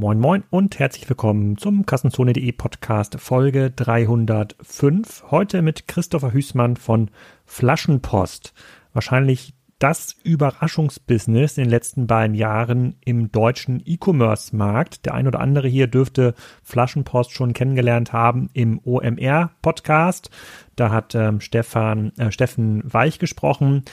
Moin Moin und herzlich willkommen zum Kassenzone.de Podcast Folge 305. Heute mit Christopher Hüßmann von Flaschenpost. Wahrscheinlich das Überraschungsbusiness in den letzten beiden Jahren im deutschen E-Commerce-Markt. Der ein oder andere hier dürfte Flaschenpost schon kennengelernt haben im OMR-Podcast. Da hat ähm, Stefan, äh, Steffen Weich gesprochen.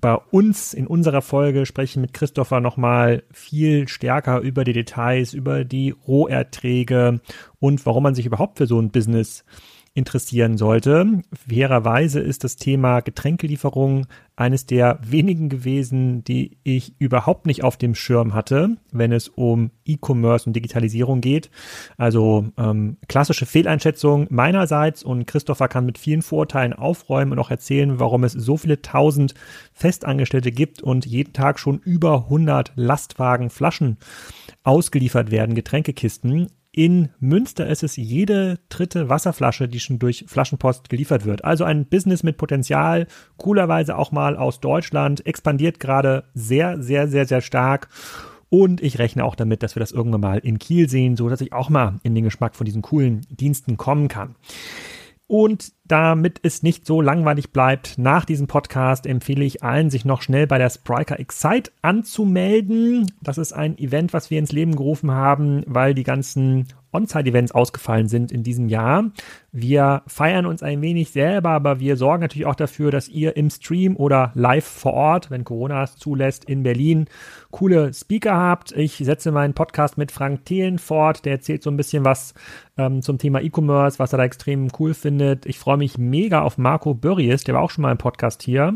Bei uns in unserer Folge sprechen mit Christopher nochmal viel stärker über die Details, über die Roherträge und warum man sich überhaupt für so ein Business interessieren sollte. Fairerweise ist das Thema Getränkelieferung eines der wenigen gewesen, die ich überhaupt nicht auf dem Schirm hatte, wenn es um E-Commerce und Digitalisierung geht. Also ähm, klassische Fehleinschätzung meinerseits und Christopher kann mit vielen Vorteilen aufräumen und auch erzählen, warum es so viele tausend Festangestellte gibt und jeden Tag schon über 100 Lastwagen Flaschen ausgeliefert werden, Getränkekisten. In Münster ist es jede dritte Wasserflasche, die schon durch Flaschenpost geliefert wird. Also ein Business mit Potenzial, coolerweise auch mal aus Deutschland, expandiert gerade sehr, sehr, sehr, sehr stark. Und ich rechne auch damit, dass wir das irgendwann mal in Kiel sehen, so dass ich auch mal in den Geschmack von diesen coolen Diensten kommen kann. Und damit es nicht so langweilig bleibt, nach diesem Podcast empfehle ich allen, sich noch schnell bei der Spriker Excite anzumelden. Das ist ein Event, was wir ins Leben gerufen haben, weil die ganzen On-Site-Events ausgefallen sind in diesem Jahr. Wir feiern uns ein wenig selber, aber wir sorgen natürlich auch dafür, dass ihr im Stream oder live vor Ort, wenn Corona es zulässt, in Berlin coole Speaker habt. Ich setze meinen Podcast mit Frank Thelen fort. Der erzählt so ein bisschen was ähm, zum Thema E-Commerce, was er da extrem cool findet. Ich freue mich mega auf Marco Börries, der war auch schon mal im Podcast hier.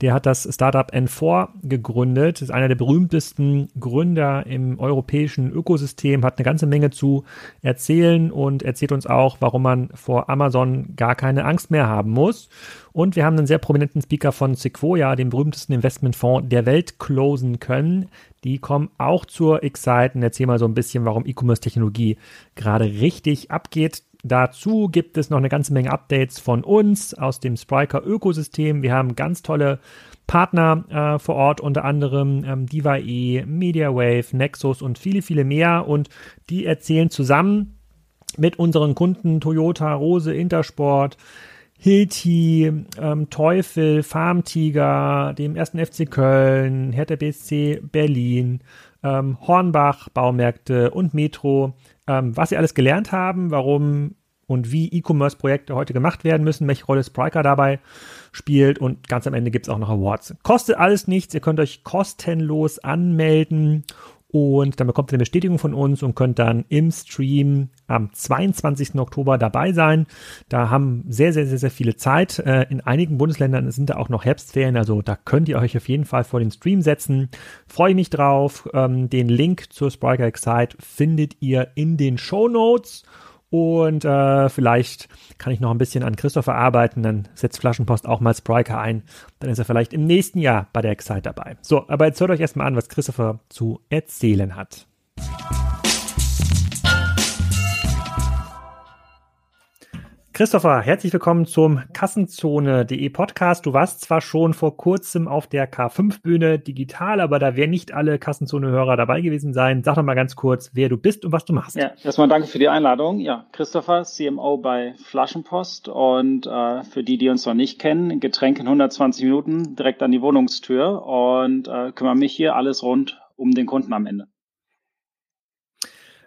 Der hat das Startup N4 gegründet, ist einer der berühmtesten Gründer im europäischen Ökosystem, hat eine ganze Menge zu erzählen und erzählt uns auch, warum man vor Amazon gar keine Angst mehr haben muss. Und wir haben einen sehr prominenten Speaker von Sequoia, dem berühmtesten Investmentfonds der Welt, closen können. Die kommen auch zur Excite und erzählen mal so ein bisschen, warum E-Commerce-Technologie gerade richtig abgeht. Dazu gibt es noch eine ganze Menge Updates von uns aus dem Spriker-Ökosystem. Wir haben ganz tolle Partner äh, vor Ort, unter anderem ähm, DivaE, MediaWave, Nexus und viele, viele mehr. Und die erzählen zusammen mit unseren Kunden Toyota, Rose, Intersport, Hilti, ähm, Teufel, Farmtiger, dem ersten FC Köln, Hertha BSC Berlin, ähm, Hornbach, Baumärkte und Metro, ähm, was sie alles gelernt haben, warum und wie E-Commerce-Projekte heute gemacht werden müssen, welche Rolle Spriker dabei spielt und ganz am Ende gibt es auch noch Awards. Kostet alles nichts, ihr könnt euch kostenlos anmelden und dann bekommt ihr eine Bestätigung von uns und könnt dann im Stream am 22. Oktober dabei sein. Da haben sehr, sehr, sehr, sehr viele Zeit. Äh, in einigen Bundesländern sind da auch noch Herbstferien, also da könnt ihr euch auf jeden Fall vor den Stream setzen. Freue mich drauf. Ähm, den Link zur Spriker Excite findet ihr in den Show Notes. Und äh, vielleicht kann ich noch ein bisschen an Christopher arbeiten, dann setzt Flaschenpost auch mal Spriker ein. Dann ist er vielleicht im nächsten Jahr bei der Excite dabei. So, aber jetzt hört euch erstmal an, was Christopher zu erzählen hat. Christopher, herzlich willkommen zum Kassenzone.de Podcast. Du warst zwar schon vor kurzem auf der K5-Bühne digital, aber da werden nicht alle Kassenzone-Hörer dabei gewesen sein. Sag doch mal ganz kurz, wer du bist und was du machst. Ja, erstmal danke für die Einladung. Ja, Christopher, CMO bei Flaschenpost und äh, für die, die uns noch nicht kennen, Getränke in 120 Minuten direkt an die Wohnungstür und äh, kümmere mich hier alles rund um den Kunden am Ende.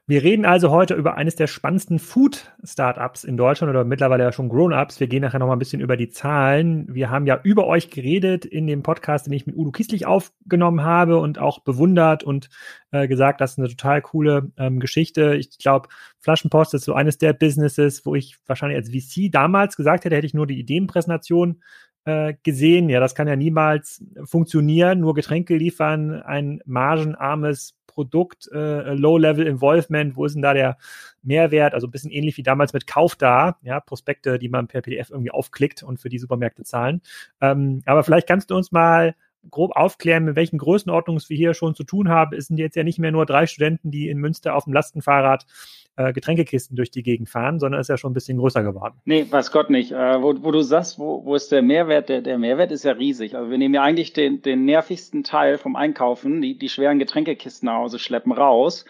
Wir reden also heute über eines der spannendsten Food-Startups in Deutschland oder mittlerweile ja schon Grown-Ups. Wir gehen nachher noch mal ein bisschen über die Zahlen. Wir haben ja über euch geredet in dem Podcast, den ich mit Udo Kieslich aufgenommen habe und auch bewundert und äh, gesagt, das ist eine total coole ähm, Geschichte. Ich glaube, Flaschenpost ist so eines der Businesses, wo ich wahrscheinlich als VC damals gesagt hätte, hätte ich nur die Ideenpräsentation äh, gesehen. Ja, das kann ja niemals funktionieren. Nur Getränke liefern, ein margenarmes Produkt, äh, Low-Level Involvement, wo ist denn da der Mehrwert? Also ein bisschen ähnlich wie damals mit Kauf da, ja, Prospekte, die man per PDF irgendwie aufklickt und für die Supermärkte zahlen. Ähm, aber vielleicht kannst du uns mal grob aufklären, mit welchen Größenordnungen wir hier schon zu tun haben. Es sind jetzt ja nicht mehr nur drei Studenten, die in Münster auf dem Lastenfahrrad äh, Getränkekisten durch die Gegend fahren, sondern ist ja schon ein bisschen größer geworden. Nee, weiß Gott nicht. Äh, wo, wo du sagst, wo, wo ist der Mehrwert? Der, der Mehrwert ist ja riesig. Also wir nehmen ja eigentlich den, den nervigsten Teil vom Einkaufen, die, die schweren Getränkekisten nach Hause schleppen raus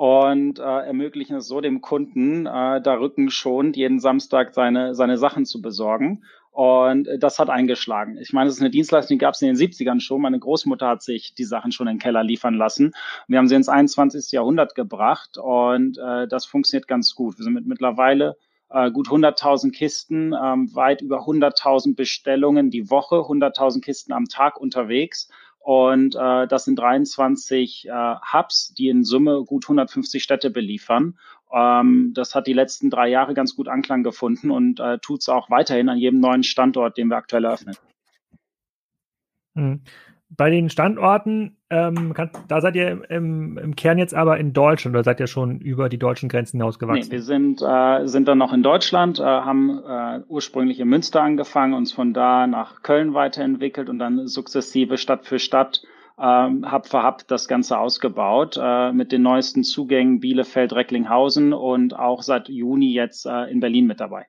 und äh, ermöglichen es so dem Kunden, äh, da rückenschonend jeden Samstag seine, seine Sachen zu besorgen. Und das hat eingeschlagen. Ich meine, es ist eine Dienstleistung, die gab es in den 70ern schon. Meine Großmutter hat sich die Sachen schon in den Keller liefern lassen. Wir haben sie ins 21. Jahrhundert gebracht und äh, das funktioniert ganz gut. Wir sind mit mittlerweile äh, gut 100.000 Kisten, ähm, weit über 100.000 Bestellungen die Woche, 100.000 Kisten am Tag unterwegs. Und äh, das sind 23 äh, Hubs, die in Summe gut 150 Städte beliefern. Ähm, das hat die letzten drei Jahre ganz gut Anklang gefunden und äh, tut es auch weiterhin an jedem neuen Standort, den wir aktuell eröffnen. Hm. Bei den Standorten, ähm, kann, da seid ihr im, im, Kern jetzt aber in Deutschland oder seid ihr schon über die deutschen Grenzen hinausgewachsen? Nee, wir sind, äh, sind dann noch in Deutschland, äh, haben äh, ursprünglich in Münster angefangen, uns von da nach Köln weiterentwickelt und dann sukzessive Stadt für Stadt ähm, Hub für Hub das Ganze ausgebaut äh, mit den neuesten Zugängen Bielefeld, Recklinghausen und auch seit Juni jetzt äh, in Berlin mit dabei.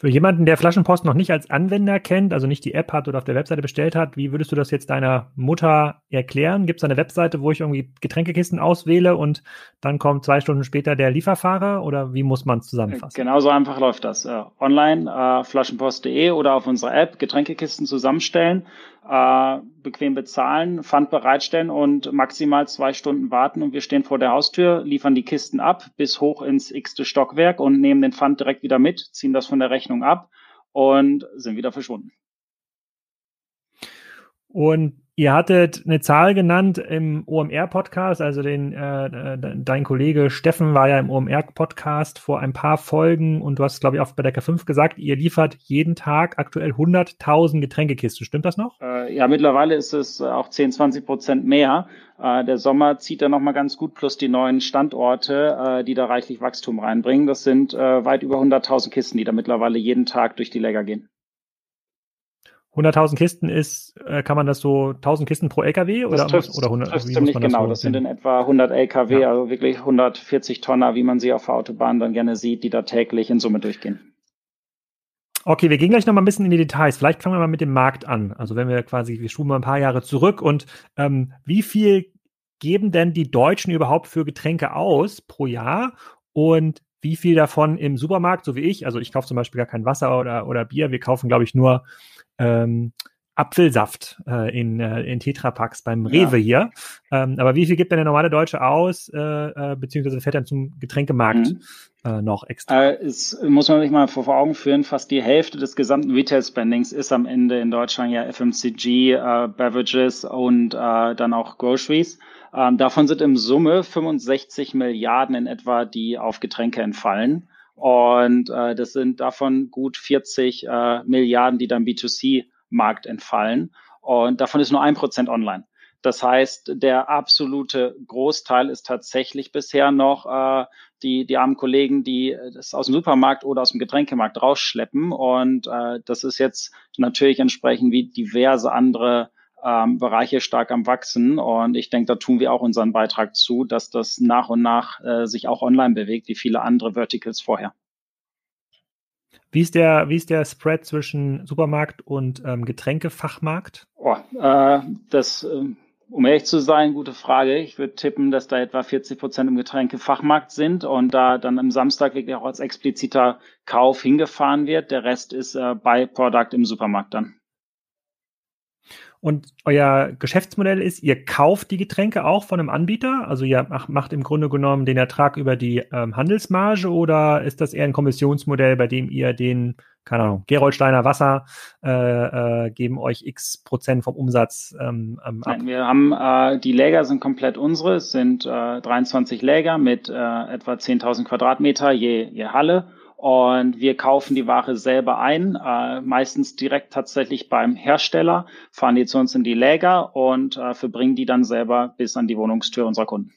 Für jemanden, der Flaschenpost noch nicht als Anwender kennt, also nicht die App hat oder auf der Webseite bestellt hat, wie würdest du das jetzt deiner Mutter erklären? Gibt es eine Webseite, wo ich irgendwie Getränkekisten auswähle und dann kommt zwei Stunden später der Lieferfahrer oder wie muss man es zusammenfassen? Genauso einfach läuft das. Äh, online äh, flaschenpost.de oder auf unserer App Getränkekisten zusammenstellen äh, bequem bezahlen, Pfand bereitstellen und maximal zwei Stunden warten und wir stehen vor der Haustür, liefern die Kisten ab bis hoch ins x-te Stockwerk und nehmen den Pfand direkt wieder mit, ziehen das von der Rechnung ab und sind wieder verschwunden. Und Ihr hattet eine Zahl genannt im OMR-Podcast, also den, äh, dein Kollege Steffen war ja im OMR-Podcast vor ein paar Folgen und du hast, glaube ich, auch bei der K5 gesagt, ihr liefert jeden Tag aktuell 100.000 Getränkekisten. Stimmt das noch? Äh, ja, mittlerweile ist es auch 10, 20 Prozent mehr. Äh, der Sommer zieht da nochmal ganz gut, plus die neuen Standorte, äh, die da reichlich Wachstum reinbringen. Das sind äh, weit über 100.000 Kisten, die da mittlerweile jeden Tag durch die Läger gehen. 100.000 Kisten ist, äh, kann man das so 1000 Kisten pro LKW oder, das trifft, oder 100? Das ziemlich das genau. So das sind in etwa 100 LKW, ja. also wirklich 140 Tonner, wie man sie auf der Autobahn dann gerne sieht, die da täglich in Summe durchgehen. Okay, wir gehen gleich noch mal ein bisschen in die Details. Vielleicht fangen wir mal mit dem Markt an. Also wenn wir quasi, wir schuben mal ein paar Jahre zurück und ähm, wie viel geben denn die Deutschen überhaupt für Getränke aus pro Jahr und wie viel davon im Supermarkt, so wie ich, also ich kaufe zum Beispiel gar kein Wasser oder, oder Bier, wir kaufen, glaube ich, nur ähm, Apfelsaft äh, in, äh, in Tetrapacks beim Rewe ja. hier. Ähm, aber wie viel gibt denn der normale Deutsche aus, äh, äh, beziehungsweise fährt dann zum Getränkemarkt mhm. äh, noch extra? Äh, es muss man sich mal vor, vor Augen führen, fast die Hälfte des gesamten Retail-Spendings ist am Ende in Deutschland ja FMCG, Beverages und dann auch Groceries. Ähm, davon sind im Summe 65 Milliarden in etwa, die auf Getränke entfallen. Und äh, das sind davon gut 40 äh, Milliarden, die dann B2C-Markt entfallen. Und davon ist nur ein Prozent online. Das heißt, der absolute Großteil ist tatsächlich bisher noch äh, die, die armen Kollegen, die das aus dem Supermarkt oder aus dem Getränkemarkt rausschleppen. Und äh, das ist jetzt natürlich entsprechend wie diverse andere ähm, Bereiche stark am Wachsen. Und ich denke, da tun wir auch unseren Beitrag zu, dass das nach und nach äh, sich auch online bewegt, wie viele andere Verticals vorher. Wie ist der, wie ist der Spread zwischen Supermarkt und ähm, Getränkefachmarkt? Oh, äh, das, äh, um ehrlich zu sein, gute Frage. Ich würde tippen, dass da etwa 40 Prozent im Getränkefachmarkt sind und da dann am Samstag wirklich auch als expliziter Kauf hingefahren wird. Der Rest ist äh, bei Product im Supermarkt dann. Und euer Geschäftsmodell ist, ihr kauft die Getränke auch von einem Anbieter? Also ihr macht im Grunde genommen den Ertrag über die ähm, Handelsmarge oder ist das eher ein Kommissionsmodell, bei dem ihr den, keine Ahnung, Geroldsteiner Wasser äh, äh, geben euch x Prozent vom Umsatz ähm, ähm, ab? Nein, wir haben, äh, die Läger sind komplett unsere. Es sind äh, 23 Läger mit äh, etwa 10.000 Quadratmeter je, je Halle. Und wir kaufen die Ware selber ein, äh, meistens direkt tatsächlich beim Hersteller, fahren die zu uns in die Läger und äh, verbringen die dann selber bis an die Wohnungstür unserer Kunden.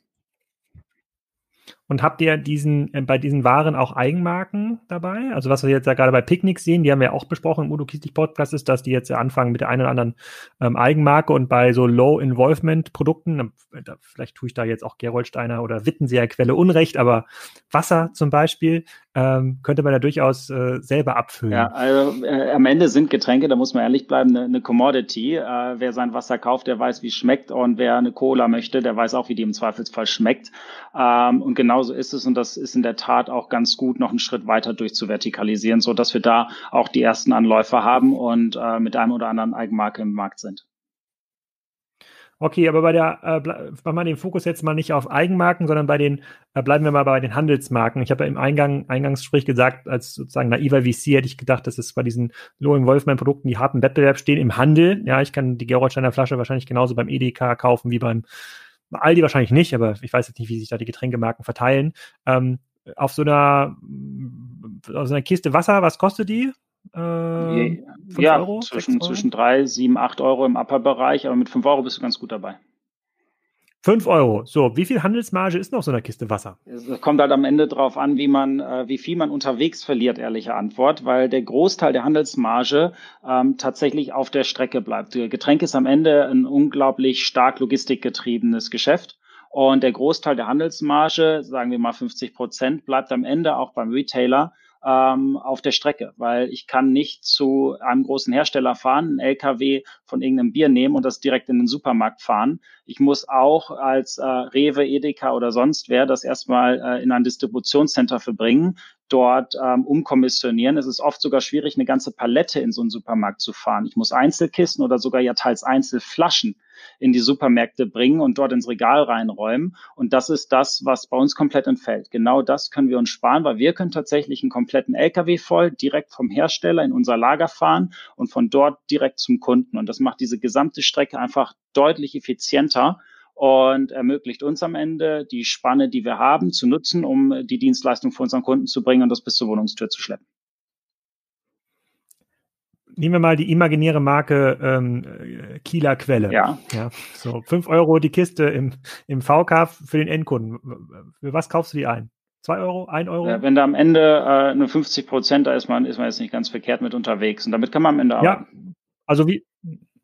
Und habt ihr diesen, äh, bei diesen Waren auch Eigenmarken dabei? Also was wir jetzt ja gerade bei Picknick sehen, die haben wir auch besprochen im Udo Kieslich Podcast, ist, dass die jetzt anfangen mit der einen oder anderen ähm, Eigenmarke und bei so Low-Involvement-Produkten, ähm, vielleicht tue ich da jetzt auch Geroldsteiner oder Wittenseer Quelle Unrecht, aber Wasser zum Beispiel, ähm, könnte man da durchaus äh, selber abfüllen. Ja, also äh, am Ende sind Getränke, da muss man ehrlich bleiben, eine, eine Commodity. Äh, wer sein Wasser kauft, der weiß, wie es schmeckt und wer eine Cola möchte, der weiß auch, wie die im Zweifelsfall schmeckt. Ähm, und genauso ist es und das ist in der Tat auch ganz gut, noch einen Schritt weiter durchzuvertikalisieren, so dass wir da auch die ersten Anläufer haben und äh, mit einem oder anderen Eigenmarke im Markt sind. Okay, aber bei der, äh, machen wir den Fokus jetzt mal nicht auf Eigenmarken, sondern bei den, äh, bleiben wir mal bei den Handelsmarken. Ich habe ja im Eingang, Eingangsgespräch gesagt, als sozusagen naiver VC hätte ich gedacht, dass es bei diesen Low Involvement Produkten, die harten Wettbewerb stehen im Handel. Ja, ich kann die Gerolsteiner Flasche wahrscheinlich genauso beim EDK kaufen wie beim Aldi wahrscheinlich nicht, aber ich weiß jetzt nicht, wie sich da die Getränkemarken verteilen. Ähm, auf so einer, auf so einer Kiste Wasser, was kostet die? Äh, ja, Euro, zwischen, Euro? zwischen 3, 7, 8 Euro im Upper-Bereich, aber mit 5 Euro bist du ganz gut dabei. 5 Euro. So, wie viel Handelsmarge ist noch so einer Kiste Wasser? Es kommt halt am Ende drauf an, wie man, äh, wie viel man unterwegs verliert, ehrliche Antwort, weil der Großteil der Handelsmarge ähm, tatsächlich auf der Strecke bleibt. Getränk ist am Ende ein unglaublich stark logistikgetriebenes Geschäft. Und der Großteil der Handelsmarge, sagen wir mal 50 Prozent, bleibt am Ende auch beim Retailer ähm, auf der Strecke, weil ich kann nicht zu einem großen Hersteller fahren, einen LKW von irgendeinem Bier nehmen und das direkt in den Supermarkt fahren. Ich muss auch als äh, Rewe, Edeka oder sonst wer das erstmal äh, in ein Distributionscenter verbringen, dort ähm, umkommissionieren. Es ist oft sogar schwierig, eine ganze Palette in so einen Supermarkt zu fahren. Ich muss Einzelkisten oder sogar ja teils Einzelflaschen in die Supermärkte bringen und dort ins Regal reinräumen. Und das ist das, was bei uns komplett entfällt. Genau das können wir uns sparen, weil wir können tatsächlich einen kompletten LKW voll direkt vom Hersteller in unser Lager fahren und von dort direkt zum Kunden. Und das macht diese gesamte Strecke einfach deutlich effizienter und ermöglicht uns am Ende die Spanne, die wir haben, zu nutzen, um die Dienstleistung für unseren Kunden zu bringen und das bis zur Wohnungstür zu schleppen. Nehmen wir mal die imaginäre Marke ähm, Kieler Quelle. Ja. ja. So, fünf Euro die Kiste im, im VK für den Endkunden. Für was kaufst du die ein? Zwei Euro, ein Euro? Ja, wenn da am Ende äh, nur 50 Prozent, da ist man, ist man jetzt nicht ganz verkehrt mit unterwegs. Und damit kann man am Ende arbeiten. Ja, also wie,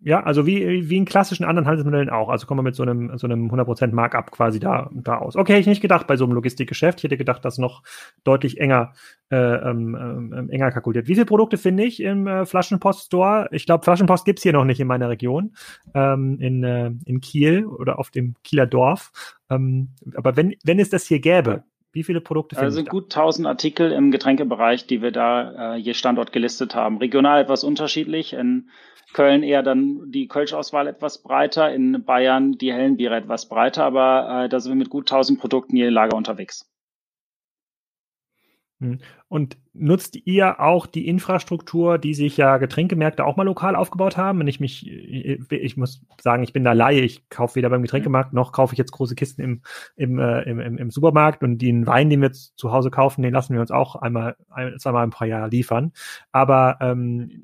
ja, also wie, wie in klassischen anderen Handelsmodellen auch. Also kommen wir mit so einem, so einem 100% Markup quasi da, da aus. Okay, hätte ich nicht gedacht bei so einem Logistikgeschäft. Ich hätte gedacht, das noch deutlich enger, äh, ähm, ähm, enger kalkuliert. Wie viele Produkte finde ich im äh, Flaschenpost-Store? Ich glaube, Flaschenpost gibt's hier noch nicht in meiner Region, ähm, in, äh, in Kiel oder auf dem Kieler Dorf. Ähm, aber wenn, wenn es das hier gäbe, wie viele Produkte finden Also gut 1000 Artikel im Getränkebereich, die wir da äh, je Standort gelistet haben. Regional etwas unterschiedlich. In Köln eher dann die Kölsch-Auswahl etwas breiter, in Bayern die hellen Biere etwas breiter, aber äh, da sind wir mit gut 1000 Produkten je Lager unterwegs. Hm. Und nutzt ihr auch die Infrastruktur, die sich ja Getränkemärkte auch mal lokal aufgebaut haben? Wenn ich mich, ich muss sagen, ich bin da Laie, ich kaufe weder beim Getränkemarkt noch kaufe ich jetzt große Kisten im, im, äh, im, im, Supermarkt und den Wein, den wir zu Hause kaufen, den lassen wir uns auch einmal, ein, zweimal im paar Jahr liefern. Aber ähm,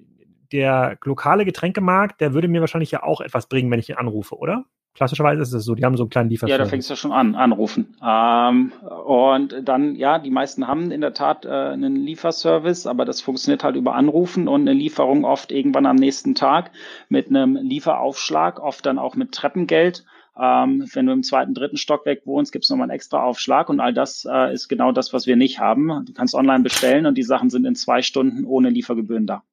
der lokale Getränkemarkt, der würde mir wahrscheinlich ja auch etwas bringen, wenn ich ihn anrufe, oder? Klassischerweise ist es so, die haben so einen kleinen Lieferservice. Ja, da fängst du schon an, anrufen. Ähm, und dann, ja, die meisten haben in der Tat äh, einen Lieferservice, aber das funktioniert halt über Anrufen und eine Lieferung oft irgendwann am nächsten Tag mit einem Lieferaufschlag, oft dann auch mit Treppengeld. Ähm, wenn du im zweiten, dritten Stockwerk wohnst, gibt es nochmal einen extra Aufschlag und all das äh, ist genau das, was wir nicht haben. Du kannst online bestellen und die Sachen sind in zwei Stunden ohne Liefergebühren da.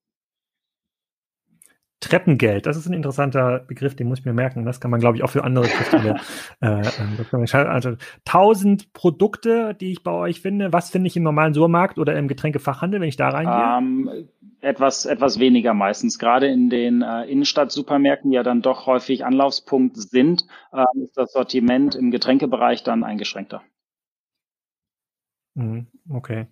Treppengeld, das ist ein interessanter Begriff, den muss ich mir merken. Das kann man, glaube ich, auch für andere Kräfte. äh, ähm, also tausend Produkte, die ich bei euch finde. Was finde ich im normalen Supermarkt oder im Getränkefachhandel, wenn ich da reingehe? Um, ähm, etwas, etwas weniger meistens. Gerade in den äh, Innenstadt-Supermärkten, die ja dann doch häufig Anlaufspunkt sind, äh, ist das Sortiment im Getränkebereich dann eingeschränkter. Mhm, okay.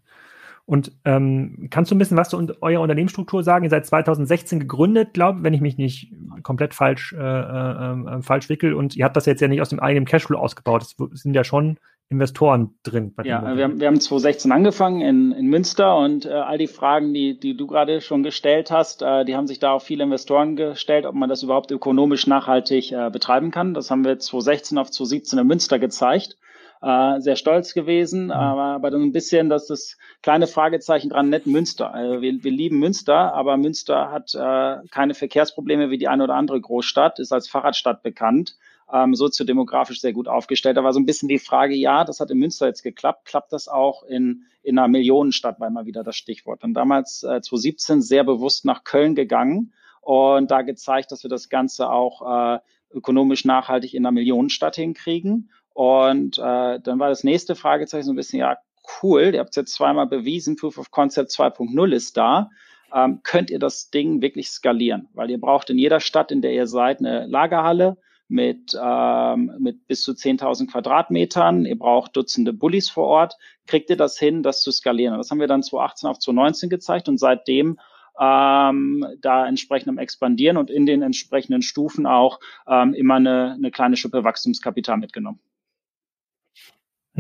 Und ähm, kannst du ein bisschen was zu eurer Unternehmensstruktur sagen? Ihr seid 2016 gegründet, glaube wenn ich mich nicht komplett falsch, äh, äh, äh, falsch wickel. Und ihr habt das jetzt ja nicht aus dem eigenen Cashflow ausgebaut. Es sind ja schon Investoren drin. ja, wir haben, wir haben 2016 angefangen in, in Münster und äh, all die Fragen, die, die du gerade schon gestellt hast, äh, die haben sich da auch viele Investoren gestellt, ob man das überhaupt ökonomisch nachhaltig äh, betreiben kann. Das haben wir 2016 auf 2017 in Münster gezeigt. Äh, sehr stolz gewesen, mhm. aber, aber dann ein bisschen, dass das kleine Fragezeichen dran, nett Münster. Also wir, wir lieben Münster, aber Münster hat äh, keine Verkehrsprobleme wie die eine oder andere Großstadt, ist als Fahrradstadt bekannt ähm, soziodemografisch sehr gut aufgestellt. Da war so ein bisschen die Frage, ja, das hat in Münster jetzt geklappt, klappt das auch in, in einer Millionenstadt, war mal wieder das Stichwort. Und damals äh, 2017 sehr bewusst nach Köln gegangen und da gezeigt, dass wir das Ganze auch äh, ökonomisch nachhaltig in einer Millionenstadt hinkriegen. Und äh, dann war das nächste Fragezeichen so ein bisschen, ja, cool, ihr habt es jetzt zweimal bewiesen, Proof of Concept 2.0 ist da. Ähm, könnt ihr das Ding wirklich skalieren? Weil ihr braucht in jeder Stadt, in der ihr seid, eine Lagerhalle, mit, ähm, mit bis zu 10.000 Quadratmetern. Ihr braucht Dutzende Bullies vor Ort. Kriegt ihr das hin, das zu skalieren? Und das haben wir dann 2018 auf 2019 gezeigt und seitdem ähm, da entsprechend am expandieren und in den entsprechenden Stufen auch ähm, immer eine, eine kleine Schippe Wachstumskapital mitgenommen.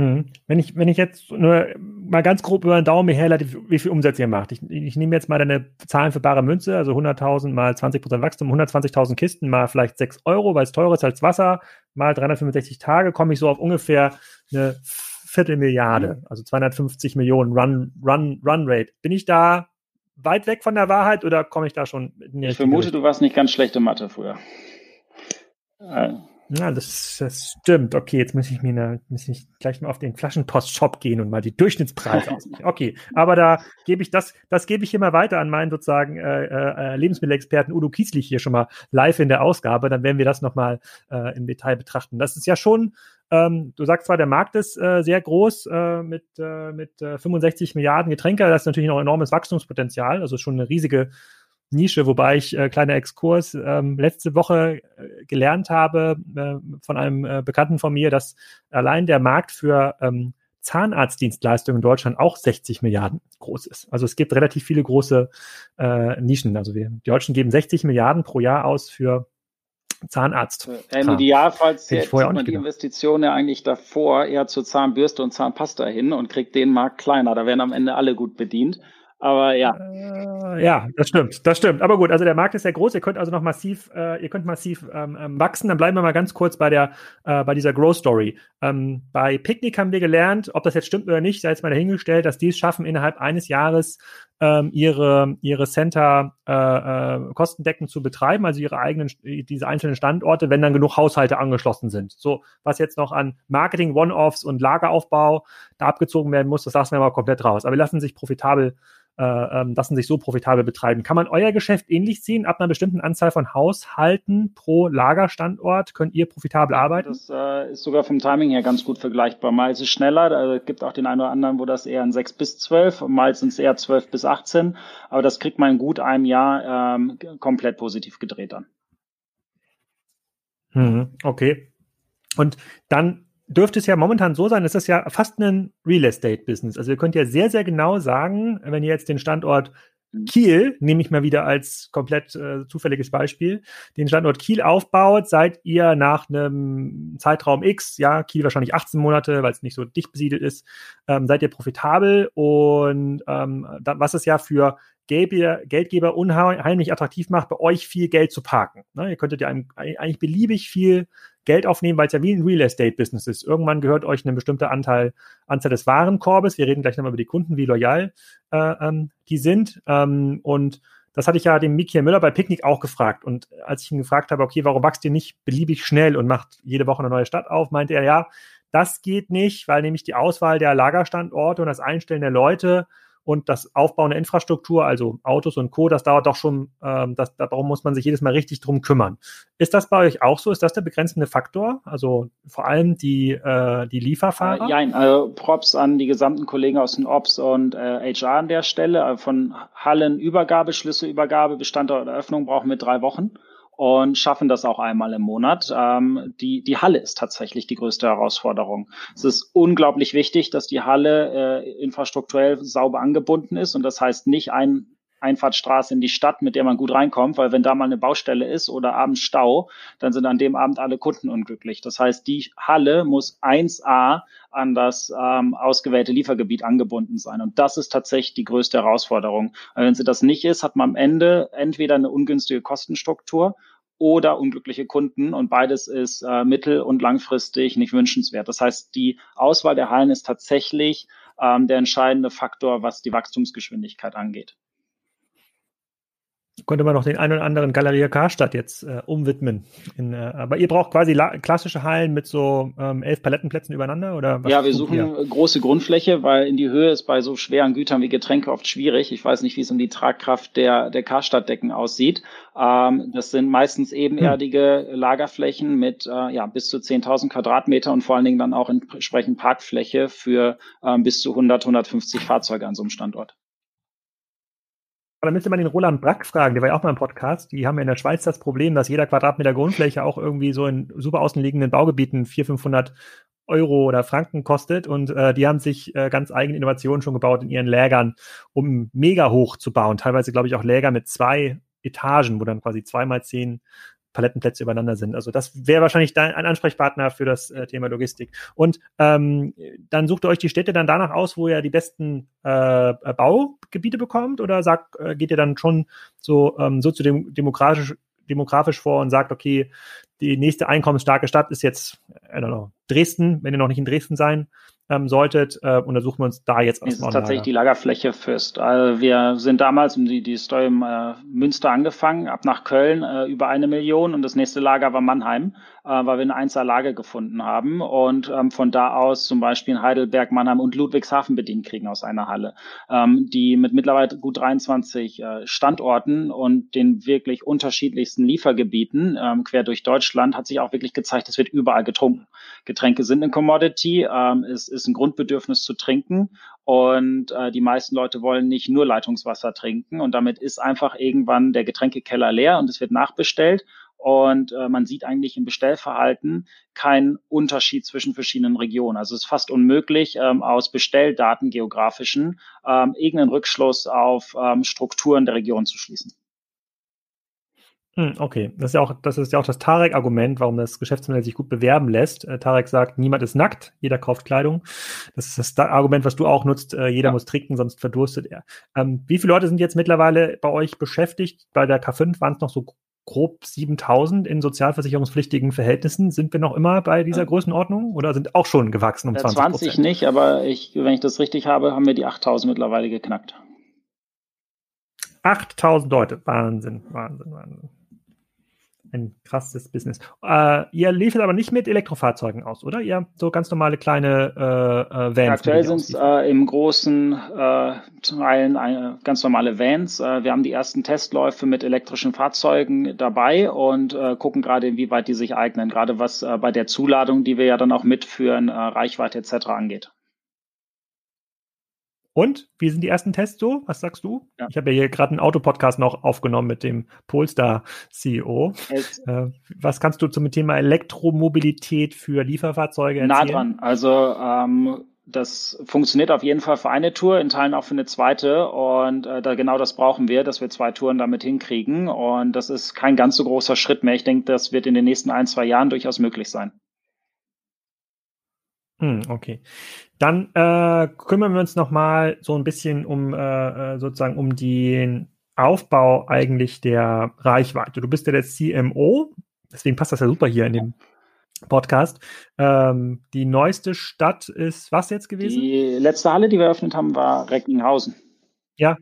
Hm. Wenn ich, wenn ich jetzt nur mal ganz grob über den Daumen herleite, wie viel Umsatz ihr macht. Ich, ich nehme jetzt mal deine Zahlen für bare Münze, also 100.000 mal 20% Wachstum, 120.000 Kisten mal vielleicht 6 Euro, weil es teurer ist als Wasser, mal 365 Tage, komme ich so auf ungefähr eine Viertelmilliarde, also 250 Millionen Run, Run, Run Rate. Bin ich da weit weg von der Wahrheit oder komme ich da schon? ich vermute, Richtung? du warst nicht ganz schlechte Mathe früher. Äh, ja, das, das stimmt. Okay, jetzt muss ich mir eine, muss ich gleich mal auf den Flaschenpost-Shop gehen und mal die Durchschnittspreise ausrechnen. Okay, aber da gebe ich das, das gebe ich hier mal weiter an meinen sozusagen äh, äh, Lebensmittelexperten Udo Kieslich hier schon mal live in der Ausgabe. Dann werden wir das nochmal äh, im Detail betrachten. Das ist ja schon, ähm, du sagst zwar, der Markt ist äh, sehr groß äh, mit, äh, mit äh, 65 Milliarden Getränke. Das ist natürlich noch enormes Wachstumspotenzial, also schon eine riesige Nische, wobei ich äh, kleiner Exkurs ähm, letzte Woche äh, gelernt habe äh, von einem äh, Bekannten von mir, dass allein der Markt für ähm, Zahnarztdienstleistungen in Deutschland auch 60 Milliarden groß ist. Also es gibt relativ viele große äh, Nischen. Also wir die Deutschen geben 60 Milliarden pro Jahr aus für Zahnarzt. Äh, Im Idealfall zählt man die. Investition ja eigentlich davor eher zur Zahnbürste und Zahnpasta hin und kriegt den Markt kleiner. Da werden am Ende alle gut bedient. Aber ja. Äh, ja, das stimmt, das stimmt. Aber gut, also der Markt ist sehr groß. Ihr könnt also noch massiv, äh, ihr könnt massiv ähm, ähm, wachsen. Dann bleiben wir mal ganz kurz bei der, äh, bei dieser Growth Story. Ähm, bei Picnic haben wir gelernt, ob das jetzt stimmt oder nicht, sei jetzt mal dahingestellt, dass die es schaffen, innerhalb eines Jahres ähm, ihre, ihre Center äh, äh, kostendeckend zu betreiben, also ihre eigenen, diese einzelnen Standorte, wenn dann genug Haushalte angeschlossen sind. So, was jetzt noch an Marketing, One-Offs und Lageraufbau da abgezogen werden muss, das lassen wir mal komplett raus. Aber wir lassen sich profitabel äh, ähm, lassen sich so profitabel betreiben. Kann man euer Geschäft ähnlich sehen? Ab einer bestimmten Anzahl von Haushalten pro Lagerstandort könnt ihr profitabel arbeiten? Das äh, ist sogar vom Timing her ganz gut vergleichbar. Mal ist es schneller, da gibt auch den einen oder anderen, wo das eher in 6 bis 12, mal sind es eher 12 bis 18, aber das kriegt man in gut einem Jahr ähm, komplett positiv gedreht dann. Mhm, okay. Und dann dürfte es ja momentan so sein, es ist ja fast ein Real Estate Business. Also ihr könnt ja sehr, sehr genau sagen, wenn ihr jetzt den Standort Kiel, nehme ich mal wieder als komplett äh, zufälliges Beispiel, den Standort Kiel aufbaut, seid ihr nach einem Zeitraum X, ja, Kiel wahrscheinlich 18 Monate, weil es nicht so dicht besiedelt ist, ähm, seid ihr profitabel und ähm, da, was es ja für Geldgeber, Geldgeber unheimlich attraktiv macht, bei euch viel Geld zu parken. Ne? Ihr könntet ja eigentlich beliebig viel Geld aufnehmen, weil es ja wie ein Real Estate Business ist. Irgendwann gehört euch eine bestimmte Anteil, Anzahl des Warenkorbes. Wir reden gleich nochmal über die Kunden, wie loyal äh, ähm, die sind. Ähm, und das hatte ich ja dem Miki Müller bei Picknick auch gefragt. Und als ich ihn gefragt habe, okay, warum wächst ihr nicht beliebig schnell und macht jede Woche eine neue Stadt auf, meinte er, ja, das geht nicht, weil nämlich die Auswahl der Lagerstandorte und das Einstellen der Leute und das Aufbauen der Infrastruktur, also Autos und Co., das dauert doch schon, ähm, das, darum muss man sich jedes Mal richtig drum kümmern. Ist das bei euch auch so? Ist das der begrenzende Faktor? Also vor allem die, äh, die Lieferfahrer? Äh, ja, also Props an die gesamten Kollegen aus den Ops und äh, HR an der Stelle. Äh, von Hallenübergabe, Schlüsselübergabe Standorteröffnung brauchen wir drei Wochen und schaffen das auch einmal im Monat. Ähm, die, die Halle ist tatsächlich die größte Herausforderung. Es ist unglaublich wichtig, dass die Halle äh, infrastrukturell sauber angebunden ist und das heißt nicht ein Einfahrtstraße in die Stadt, mit der man gut reinkommt, weil wenn da mal eine Baustelle ist oder abends Stau, dann sind an dem Abend alle Kunden unglücklich. Das heißt, die Halle muss 1a an das ähm, ausgewählte Liefergebiet angebunden sein. Und das ist tatsächlich die größte Herausforderung. Weil wenn sie das nicht ist, hat man am Ende entweder eine ungünstige Kostenstruktur oder unglückliche Kunden und beides ist äh, mittel- und langfristig nicht wünschenswert. Das heißt, die Auswahl der Hallen ist tatsächlich ähm, der entscheidende Faktor, was die Wachstumsgeschwindigkeit angeht könnte man noch den einen oder anderen Galeria Karstadt jetzt äh, umwidmen. In, äh, aber ihr braucht quasi klassische Hallen mit so ähm, elf Palettenplätzen übereinander oder was? Ja, wir suchen ihr? große Grundfläche, weil in die Höhe ist bei so schweren Gütern wie Getränke oft schwierig. Ich weiß nicht, wie es um die Tragkraft der, der Karstadt-Decken aussieht. Ähm, das sind meistens ebenerdige hm. Lagerflächen mit äh, ja, bis zu 10.000 Quadratmeter und vor allen Dingen dann auch entsprechend Parkfläche für ähm, bis zu 100, 150 Fahrzeuge an so einem Standort. Aber da müsste man den Roland Brack fragen, der war ja auch mal im Podcast. Die haben ja in der Schweiz das Problem, dass jeder Quadratmeter Grundfläche auch irgendwie so in super außenliegenden Baugebieten 400, 500 Euro oder Franken kostet. Und äh, die haben sich äh, ganz eigene Innovationen schon gebaut in ihren Lägern, um mega hoch zu bauen. Teilweise, glaube ich, auch Läger mit zwei Etagen, wo dann quasi zweimal zehn Palettenplätze übereinander sind. Also das wäre wahrscheinlich dein, ein Ansprechpartner für das äh, Thema Logistik. Und ähm, dann sucht ihr euch die Städte dann danach aus, wo ihr die besten äh, Baugebiete bekommt oder sagt, äh, geht ihr dann schon so ähm, soziodemokratisch demografisch vor und sagt, okay, die nächste einkommensstarke Stadt ist jetzt, I don't know, Dresden, wenn ihr noch nicht in Dresden sein ähm, solltet, äh, untersuchen wir uns da jetzt erstmal. Das ist tatsächlich die Lagerfläche Fürst. Also wir sind damals um die, die Story im äh, Münster angefangen, ab nach Köln äh, über eine Million und das nächste Lager war Mannheim, weil wir eine Einzellage gefunden haben und ähm, von da aus zum Beispiel in Heidelberg, Mannheim und Ludwigshafen bedient kriegen aus einer Halle, ähm, die mit mittlerweile gut 23 äh, Standorten und den wirklich unterschiedlichsten Liefergebieten ähm, quer durch Deutschland hat sich auch wirklich gezeigt, es wird überall getrunken. Getränke sind eine Commodity, ähm, es ist ein Grundbedürfnis zu trinken und äh, die meisten Leute wollen nicht nur Leitungswasser trinken und damit ist einfach irgendwann der Getränkekeller leer und es wird nachbestellt und äh, man sieht eigentlich im Bestellverhalten keinen Unterschied zwischen verschiedenen Regionen. Also es ist fast unmöglich, ähm, aus Bestelldaten geografischen ähm, irgendeinen Rückschluss auf ähm, Strukturen der Region zu schließen. Hm, okay, das ist ja auch das, ist ja auch das Tarek-Argument, warum das Geschäftsmodell sich gut bewerben lässt. Äh, Tarek sagt, niemand ist nackt, jeder kauft Kleidung. Das ist das Argument, was du auch nutzt, äh, jeder ja. muss trinken, sonst verdurstet er. Ähm, wie viele Leute sind jetzt mittlerweile bei euch beschäftigt? Bei der K5 waren es noch so grob 7000 in sozialversicherungspflichtigen Verhältnissen. Sind wir noch immer bei dieser Größenordnung oder sind auch schon gewachsen um 20 20 nicht, aber ich, wenn ich das richtig habe, haben wir die 8000 mittlerweile geknackt. 8000 Leute. Wahnsinn, Wahnsinn, Wahnsinn ein krasses Business. Äh, ihr liefert aber nicht mit Elektrofahrzeugen aus, oder? Ihr habt so ganz normale kleine äh, äh, Vans. Aktuell sind es äh, im großen äh, Teilen eine, ganz normale Vans. Äh, wir haben die ersten Testläufe mit elektrischen Fahrzeugen dabei und äh, gucken gerade, inwieweit die sich eignen, gerade was äh, bei der Zuladung, die wir ja dann auch mitführen, äh, Reichweite etc. angeht. Und wie sind die ersten Tests so? Was sagst du? Ja. Ich habe ja hier gerade einen Autopodcast noch aufgenommen mit dem Polestar CEO. Äh, was kannst du zum Thema Elektromobilität für Lieferfahrzeuge erzählen? Nah dran. Also ähm, das funktioniert auf jeden Fall für eine Tour, in Teilen auch für eine zweite. Und äh, da, genau das brauchen wir, dass wir zwei Touren damit hinkriegen. Und das ist kein ganz so großer Schritt mehr. Ich denke, das wird in den nächsten ein, zwei Jahren durchaus möglich sein. Hm, okay. Dann äh, kümmern wir uns nochmal so ein bisschen um äh, äh, sozusagen um den Aufbau eigentlich der Reichweite. Du bist ja der CMO, deswegen passt das ja super hier in dem Podcast. Ähm, die neueste Stadt ist was jetzt gewesen? Die letzte Halle, die wir eröffnet haben, war Recklinghausen. Ja,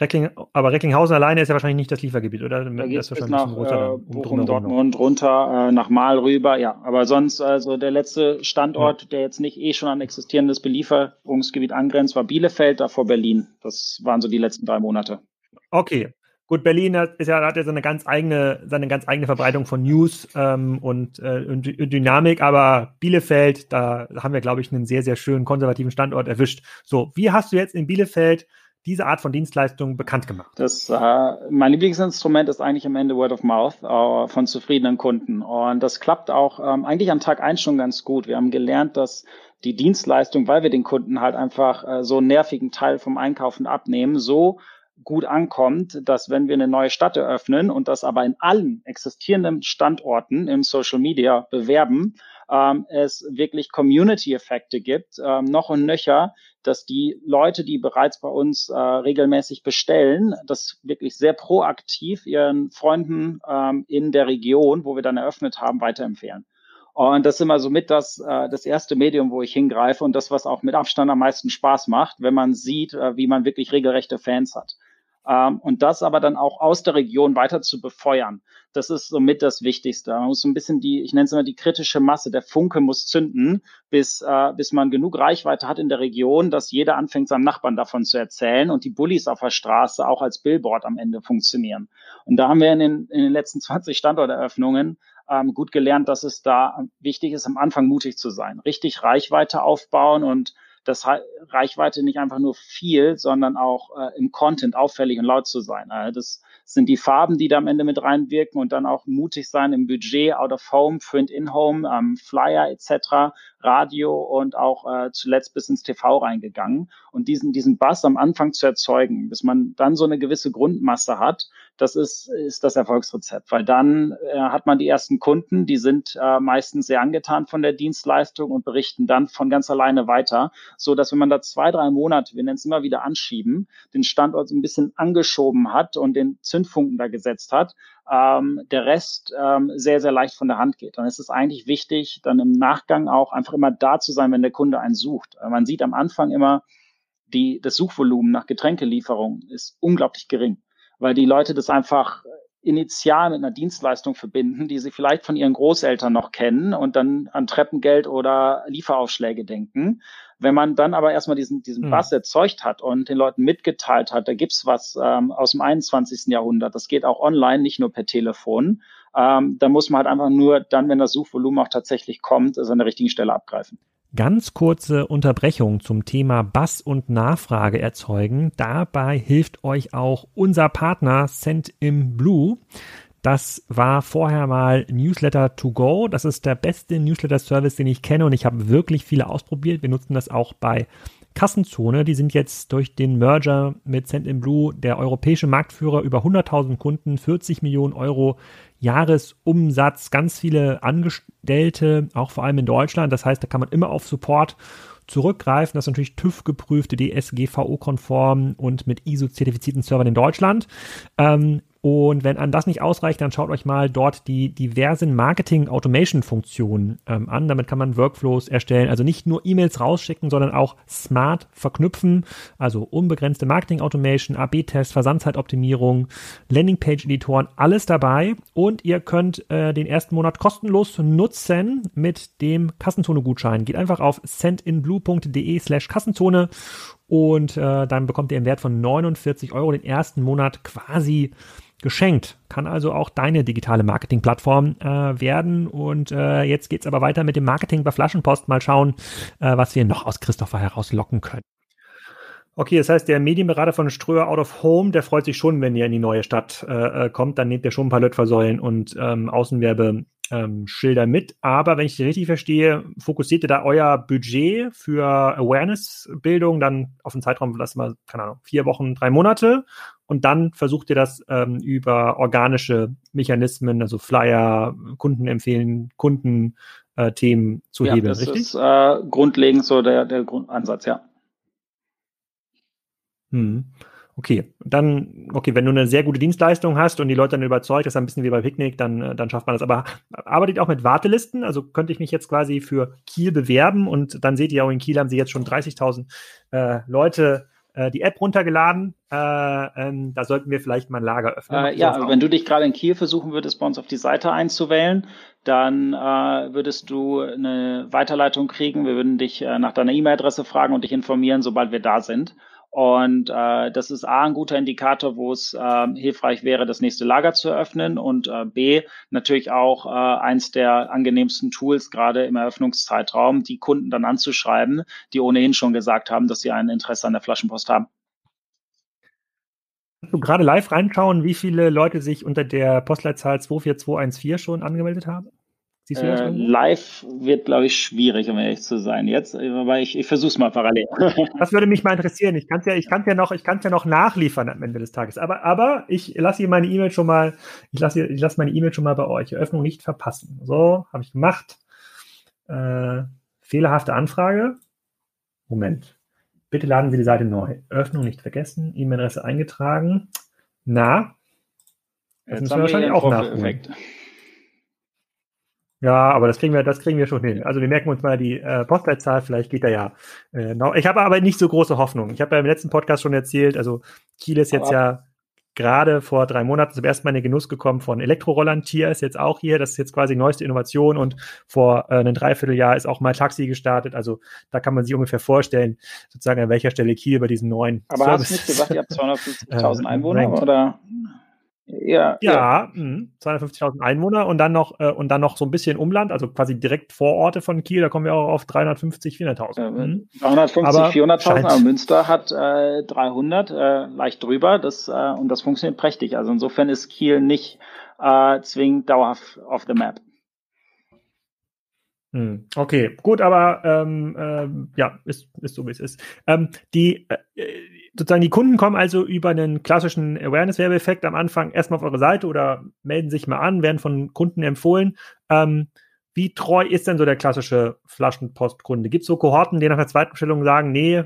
Reckling, aber Recklinghausen alleine ist ja wahrscheinlich nicht das Liefergebiet, oder? Da geht es nach äh, Bochum, Dortmund, runter, äh, nach Mal rüber, ja. Aber sonst, also der letzte Standort, ja. der jetzt nicht eh schon an existierendes Belieferungsgebiet angrenzt, war Bielefeld, davor Berlin. Das waren so die letzten drei Monate. Okay. Gut, Berlin hat, ist ja, hat ja seine ganz eigene, seine ganz eigene Verbreitung von News ähm, und, äh, und Dynamik, aber Bielefeld, da haben wir, glaube ich, einen sehr, sehr schönen konservativen Standort erwischt. So, wie hast du jetzt in Bielefeld diese Art von Dienstleistung bekannt gemacht? Das, äh, mein Lieblingsinstrument ist eigentlich am Ende Word of Mouth äh, von zufriedenen Kunden. Und das klappt auch ähm, eigentlich am Tag eins schon ganz gut. Wir haben gelernt, dass die Dienstleistung, weil wir den Kunden halt einfach äh, so einen nervigen Teil vom Einkaufen abnehmen, so gut ankommt, dass wenn wir eine neue Stadt eröffnen und das aber in allen existierenden Standorten im Social Media bewerben, ähm, es wirklich Community-Effekte gibt, ähm, noch und nöcher, dass die Leute, die bereits bei uns äh, regelmäßig bestellen, das wirklich sehr proaktiv ihren Freunden ähm, in der Region, wo wir dann eröffnet haben, weiterempfehlen. Und das ist immer so mit das, äh, das erste Medium, wo ich hingreife und das, was auch mit Abstand am meisten Spaß macht, wenn man sieht, äh, wie man wirklich regelrechte Fans hat. Ähm, und das aber dann auch aus der Region weiter zu befeuern. Das ist somit das Wichtigste. Man muss so ein bisschen die, ich nenne es immer die kritische Masse, der Funke muss zünden, bis, äh, bis man genug Reichweite hat in der Region, dass jeder anfängt, seinem Nachbarn davon zu erzählen und die Bullies auf der Straße auch als Billboard am Ende funktionieren. Und da haben wir in den, in den letzten 20 Standorteröffnungen ähm, gut gelernt, dass es da wichtig ist, am Anfang mutig zu sein, richtig Reichweite aufbauen und dass Reichweite nicht einfach nur viel, sondern auch äh, im Content auffällig und laut zu sein. Also das sind die Farben, die da am Ende mit reinwirken und dann auch mutig sein im Budget, out of home, print in home, ähm, Flyer etc., Radio und auch äh, zuletzt bis ins TV reingegangen. Und diesen, diesen Bass am Anfang zu erzeugen, bis man dann so eine gewisse Grundmasse hat, das ist, ist das Erfolgsrezept, weil dann äh, hat man die ersten Kunden, die sind äh, meistens sehr angetan von der Dienstleistung und berichten dann von ganz alleine weiter, so dass wenn man da zwei, drei Monate, wir nennen es immer wieder anschieben, den Standort so ein bisschen angeschoben hat und den Zündfunken da gesetzt hat, ähm, der Rest ähm, sehr, sehr leicht von der Hand geht. Dann ist es eigentlich wichtig, dann im Nachgang auch einfach immer da zu sein, wenn der Kunde einen sucht. Äh, man sieht am Anfang immer, die, das Suchvolumen nach Getränkelieferung ist unglaublich gering weil die Leute das einfach initial mit einer Dienstleistung verbinden, die sie vielleicht von ihren Großeltern noch kennen und dann an Treppengeld oder Lieferaufschläge denken. Wenn man dann aber erstmal diesen, diesen hm. Bass erzeugt hat und den Leuten mitgeteilt hat, da gibt's was ähm, aus dem 21. Jahrhundert, das geht auch online, nicht nur per Telefon, ähm, dann muss man halt einfach nur dann, wenn das Suchvolumen auch tatsächlich kommt, also an der richtigen Stelle abgreifen. Ganz kurze Unterbrechung zum Thema Bass und Nachfrage erzeugen. Dabei hilft euch auch unser Partner Send im Blue. Das war vorher mal Newsletter to go. Das ist der beste Newsletter-Service, den ich kenne und ich habe wirklich viele ausprobiert. Wir nutzen das auch bei Kassenzone. Die sind jetzt durch den Merger mit Send in Blue der europäische Marktführer über 100.000 Kunden, 40 Millionen Euro Jahresumsatz, ganz viele Angestellte, auch vor allem in Deutschland. Das heißt, da kann man immer auf Support zurückgreifen. Das ist natürlich TÜV geprüfte, DSGVO-konform und mit ISO-zertifizierten Servern in Deutschland. Ähm, und wenn an das nicht ausreicht, dann schaut euch mal dort die diversen Marketing-Automation-Funktionen ähm, an. Damit kann man Workflows erstellen. Also nicht nur E-Mails rausschicken, sondern auch smart verknüpfen. Also unbegrenzte Marketing-Automation, AB-Test, Versandzeit-Optimierung, Landingpage-Editoren, alles dabei. Und ihr könnt äh, den ersten Monat kostenlos nutzen mit dem Kassenzone-Gutschein. Geht einfach auf sendinblue.de slash Kassenzone und äh, dann bekommt ihr im Wert von 49 Euro den ersten Monat quasi geschenkt. Kann also auch deine digitale Marketingplattform äh, werden. Und äh, jetzt geht's aber weiter mit dem Marketing bei Flaschenpost. Mal schauen, äh, was wir noch aus Christopher herauslocken können. Okay, das heißt, der Medienberater von Ströer Out of Home, der freut sich schon, wenn ihr in die neue Stadt äh, äh kommt. Dann nehmt ihr schon ein paar Lötversäulen und ähm, Außenwerbe ähm, Schilder mit. Aber wenn ich richtig verstehe, fokussiert ihr da euer Budget für Awareness-Bildung dann auf einen Zeitraum, lassen wir, keine Ahnung, vier Wochen, drei Monate. Und dann versucht ihr das ähm, über organische Mechanismen, also Flyer, Kunden empfehlen, Kundenthemen äh, zu ja, hebeln, das richtig? Das ist äh, grundlegend so der, der Grundansatz, ja. Hm. Okay, dann, okay, wenn du eine sehr gute Dienstleistung hast und die Leute dann überzeugt, das ist ein bisschen wie bei Picknick, dann, äh, dann schafft man das. Aber arbeitet auch mit Wartelisten? Also könnte ich mich jetzt quasi für Kiel bewerben und dann seht ihr auch in Kiel haben sie jetzt schon 30.000 äh, Leute äh, die App runtergeladen. Äh, ähm, da sollten wir vielleicht mal ein Lager öffnen. Äh, ja, wenn du dich gerade in Kiel versuchen würdest, bei uns auf die Seite einzuwählen, dann würdest du eine Weiterleitung kriegen. Wir würden dich nach deiner E-Mail-Adresse fragen und dich informieren, sobald wir da sind. Und äh, das ist A, ein guter Indikator, wo es äh, hilfreich wäre, das nächste Lager zu eröffnen. Und äh, B, natürlich auch äh, eins der angenehmsten Tools, gerade im Eröffnungszeitraum, die Kunden dann anzuschreiben, die ohnehin schon gesagt haben, dass sie ein Interesse an der Flaschenpost haben. Kannst du gerade live reinschauen, wie viele Leute sich unter der Postleitzahl 24214 schon angemeldet haben? Äh, live wird, glaube ich, schwierig, um ehrlich zu sein. Jetzt, aber ich, ich versuche es mal parallel. das würde mich mal interessieren. Ich kann es ja, ich kann's ja noch, ich kann's ja noch nachliefern am Ende des Tages. Aber, aber ich lasse hier meine E-Mail schon mal, ich lasse, ich lasse meine E-Mail schon mal bei euch. Eröffnung nicht verpassen. So, habe ich gemacht. Äh, fehlerhafte Anfrage. Moment. Bitte laden Sie die Seite neu. Öffnung nicht vergessen. E-Mail-Adresse eingetragen. Na? Das Jetzt müssen wir wahrscheinlich auch nachholen. Ja, aber das kriegen wir, das kriegen wir schon hin. Also wir merken uns mal die äh, Postleitzahl, vielleicht geht da ja äh, noch. Ich habe aber nicht so große Hoffnung. Ich habe ja im letzten Podcast schon erzählt, also Kiel ist jetzt aber ja gerade vor drei Monaten zum ersten Mal in den Genuss gekommen von Elektrorollern. Tier ist jetzt auch hier. Das ist jetzt quasi die neueste Innovation und vor äh, einem Dreivierteljahr ist auch mal Taxi gestartet. Also da kann man sich ungefähr vorstellen, sozusagen an welcher Stelle Kiel bei diesen neuen. Aber Service, hast du nicht gesagt, ihr habt 250.000 Einwohner oder? Ja, ja, ja. 250.000 Einwohner und dann noch äh, und dann noch so ein bisschen Umland, also quasi direkt Vororte von Kiel, da kommen wir auch auf 350, 400.000. Ja, mhm. 350, 400.000, aber Münster hat äh, 300, äh, leicht drüber, das äh, und das funktioniert prächtig. Also insofern ist Kiel nicht äh, zwingend dauerhaft auf the map. Hm, okay, gut, aber ähm, ähm, ja, ist, ist so wie es ist. Ähm, die äh, sozusagen die Kunden kommen also über einen klassischen Awareness-Werbeeffekt am Anfang erstmal auf eure Seite oder melden sich mal an, werden von Kunden empfohlen. Ähm, wie treu ist denn so der klassische Flaschenpostkunde? Gibt es so Kohorten, die nach der zweiten Bestellung sagen, nee,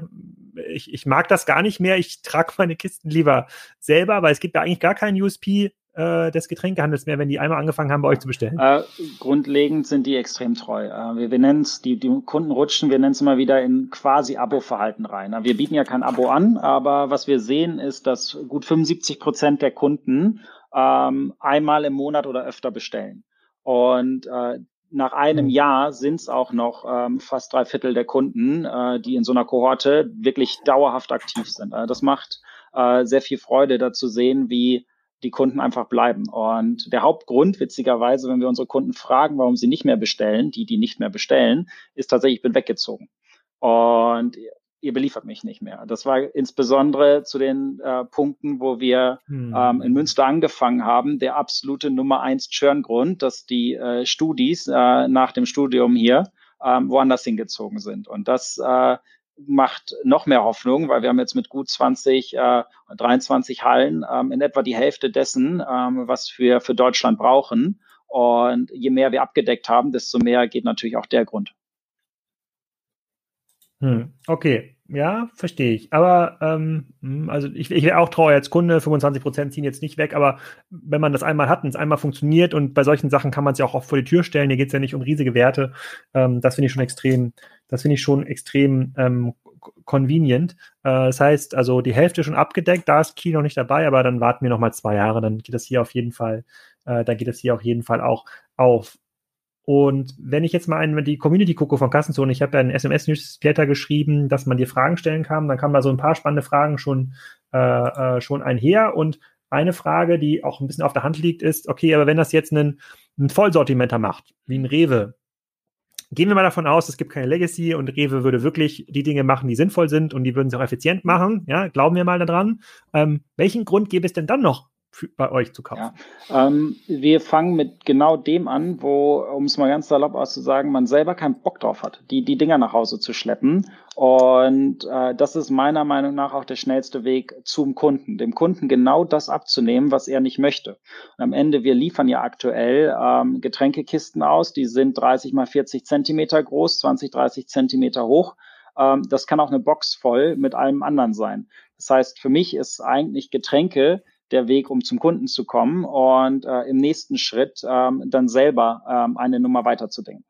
ich, ich mag das gar nicht mehr, ich trage meine Kisten lieber selber, weil es gibt ja eigentlich gar keinen USP äh, des Getränkehandels mehr, wenn die einmal angefangen haben, bei euch zu bestellen? Äh, grundlegend sind die extrem treu. Äh, wir, wir nennen es, die, die Kunden rutschen, wir nennen es immer wieder in quasi Abo-Verhalten rein. Wir bieten ja kein Abo an, aber was wir sehen, ist, dass gut 75 Prozent der Kunden ähm, einmal im Monat oder öfter bestellen. Und äh, nach einem mhm. Jahr sind es auch noch ähm, fast drei Viertel der Kunden, äh, die in so einer Kohorte wirklich dauerhaft aktiv sind. Äh, das macht äh, sehr viel Freude, da zu sehen, wie die Kunden einfach bleiben. Und der Hauptgrund, witzigerweise, wenn wir unsere Kunden fragen, warum sie nicht mehr bestellen, die, die nicht mehr bestellen, ist tatsächlich, ich bin weggezogen. Und ihr beliefert mich nicht mehr. Das war insbesondere zu den äh, Punkten, wo wir hm. ähm, in Münster angefangen haben, der absolute Nummer eins Churngrund, dass die äh, Studis äh, nach dem Studium hier ähm, woanders hingezogen sind. Und das äh, macht noch mehr Hoffnung, weil wir haben jetzt mit gut 20, äh, 23 Hallen ähm, in etwa die Hälfte dessen, ähm, was wir für Deutschland brauchen. Und je mehr wir abgedeckt haben, desto mehr geht natürlich auch der Grund. Hm, okay, ja, verstehe ich. Aber ähm, hm, also ich, ich wäre auch trauer als Kunde, 25 Prozent ziehen jetzt nicht weg, aber wenn man das einmal hat und es einmal funktioniert und bei solchen Sachen kann man es ja auch oft vor die Tür stellen, hier geht es ja nicht um riesige Werte, ähm, das finde ich schon extrem, das finde ich schon extrem ähm, convenient. Äh, das heißt, also die Hälfte schon abgedeckt, da ist Key noch nicht dabei, aber dann warten wir noch mal zwei Jahre, dann geht das hier auf jeden Fall, äh, da geht das hier auf jeden Fall auch auf. Und wenn ich jetzt mal in die Community gucke von Kassenzone, ich habe ja einen SMS-Newsletter geschrieben, dass man dir Fragen stellen kann, dann kamen da so ein paar spannende Fragen schon, äh, äh, schon einher. Und eine Frage, die auch ein bisschen auf der Hand liegt, ist, okay, aber wenn das jetzt ein, ein Vollsortimenter macht, wie ein Rewe, gehen wir mal davon aus, es gibt keine Legacy und Rewe würde wirklich die Dinge machen, die sinnvoll sind und die würden sie auch effizient machen. Ja, glauben wir mal daran. Ähm, welchen Grund gäbe es denn dann noch, bei euch zu kaufen? Ja, ähm, wir fangen mit genau dem an, wo, um es mal ganz salopp auszusagen, man selber keinen Bock drauf hat, die, die Dinger nach Hause zu schleppen. Und äh, das ist meiner Meinung nach auch der schnellste Weg zum Kunden, dem Kunden genau das abzunehmen, was er nicht möchte. Und am Ende, wir liefern ja aktuell ähm, Getränkekisten aus, die sind 30 mal 40 Zentimeter groß, 20, 30 Zentimeter hoch. Ähm, das kann auch eine Box voll mit allem anderen sein. Das heißt, für mich ist eigentlich Getränke der Weg, um zum Kunden zu kommen und äh, im nächsten Schritt ähm, dann selber ähm, eine Nummer weiterzudenken.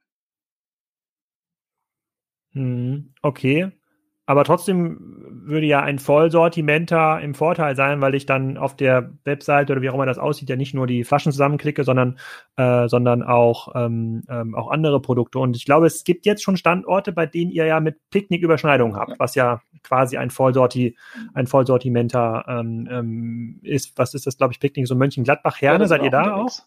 Hm, okay. Aber trotzdem würde ja ein Vollsortimenter im Vorteil sein, weil ich dann auf der Webseite oder wie auch immer das aussieht, ja nicht nur die Flaschen zusammenklicke, sondern, äh, sondern auch, ähm, ähm, auch andere Produkte. Und ich glaube, es gibt jetzt schon Standorte, bei denen ihr ja mit Picknick Überschneidungen habt, ja. was ja quasi ein Vollsorti, ein Vollsortimenter ähm, ähm, ist. Was ist das, glaube ich, Picknick, so Mönchengladbach, Herne, ja, seid ihr da auch?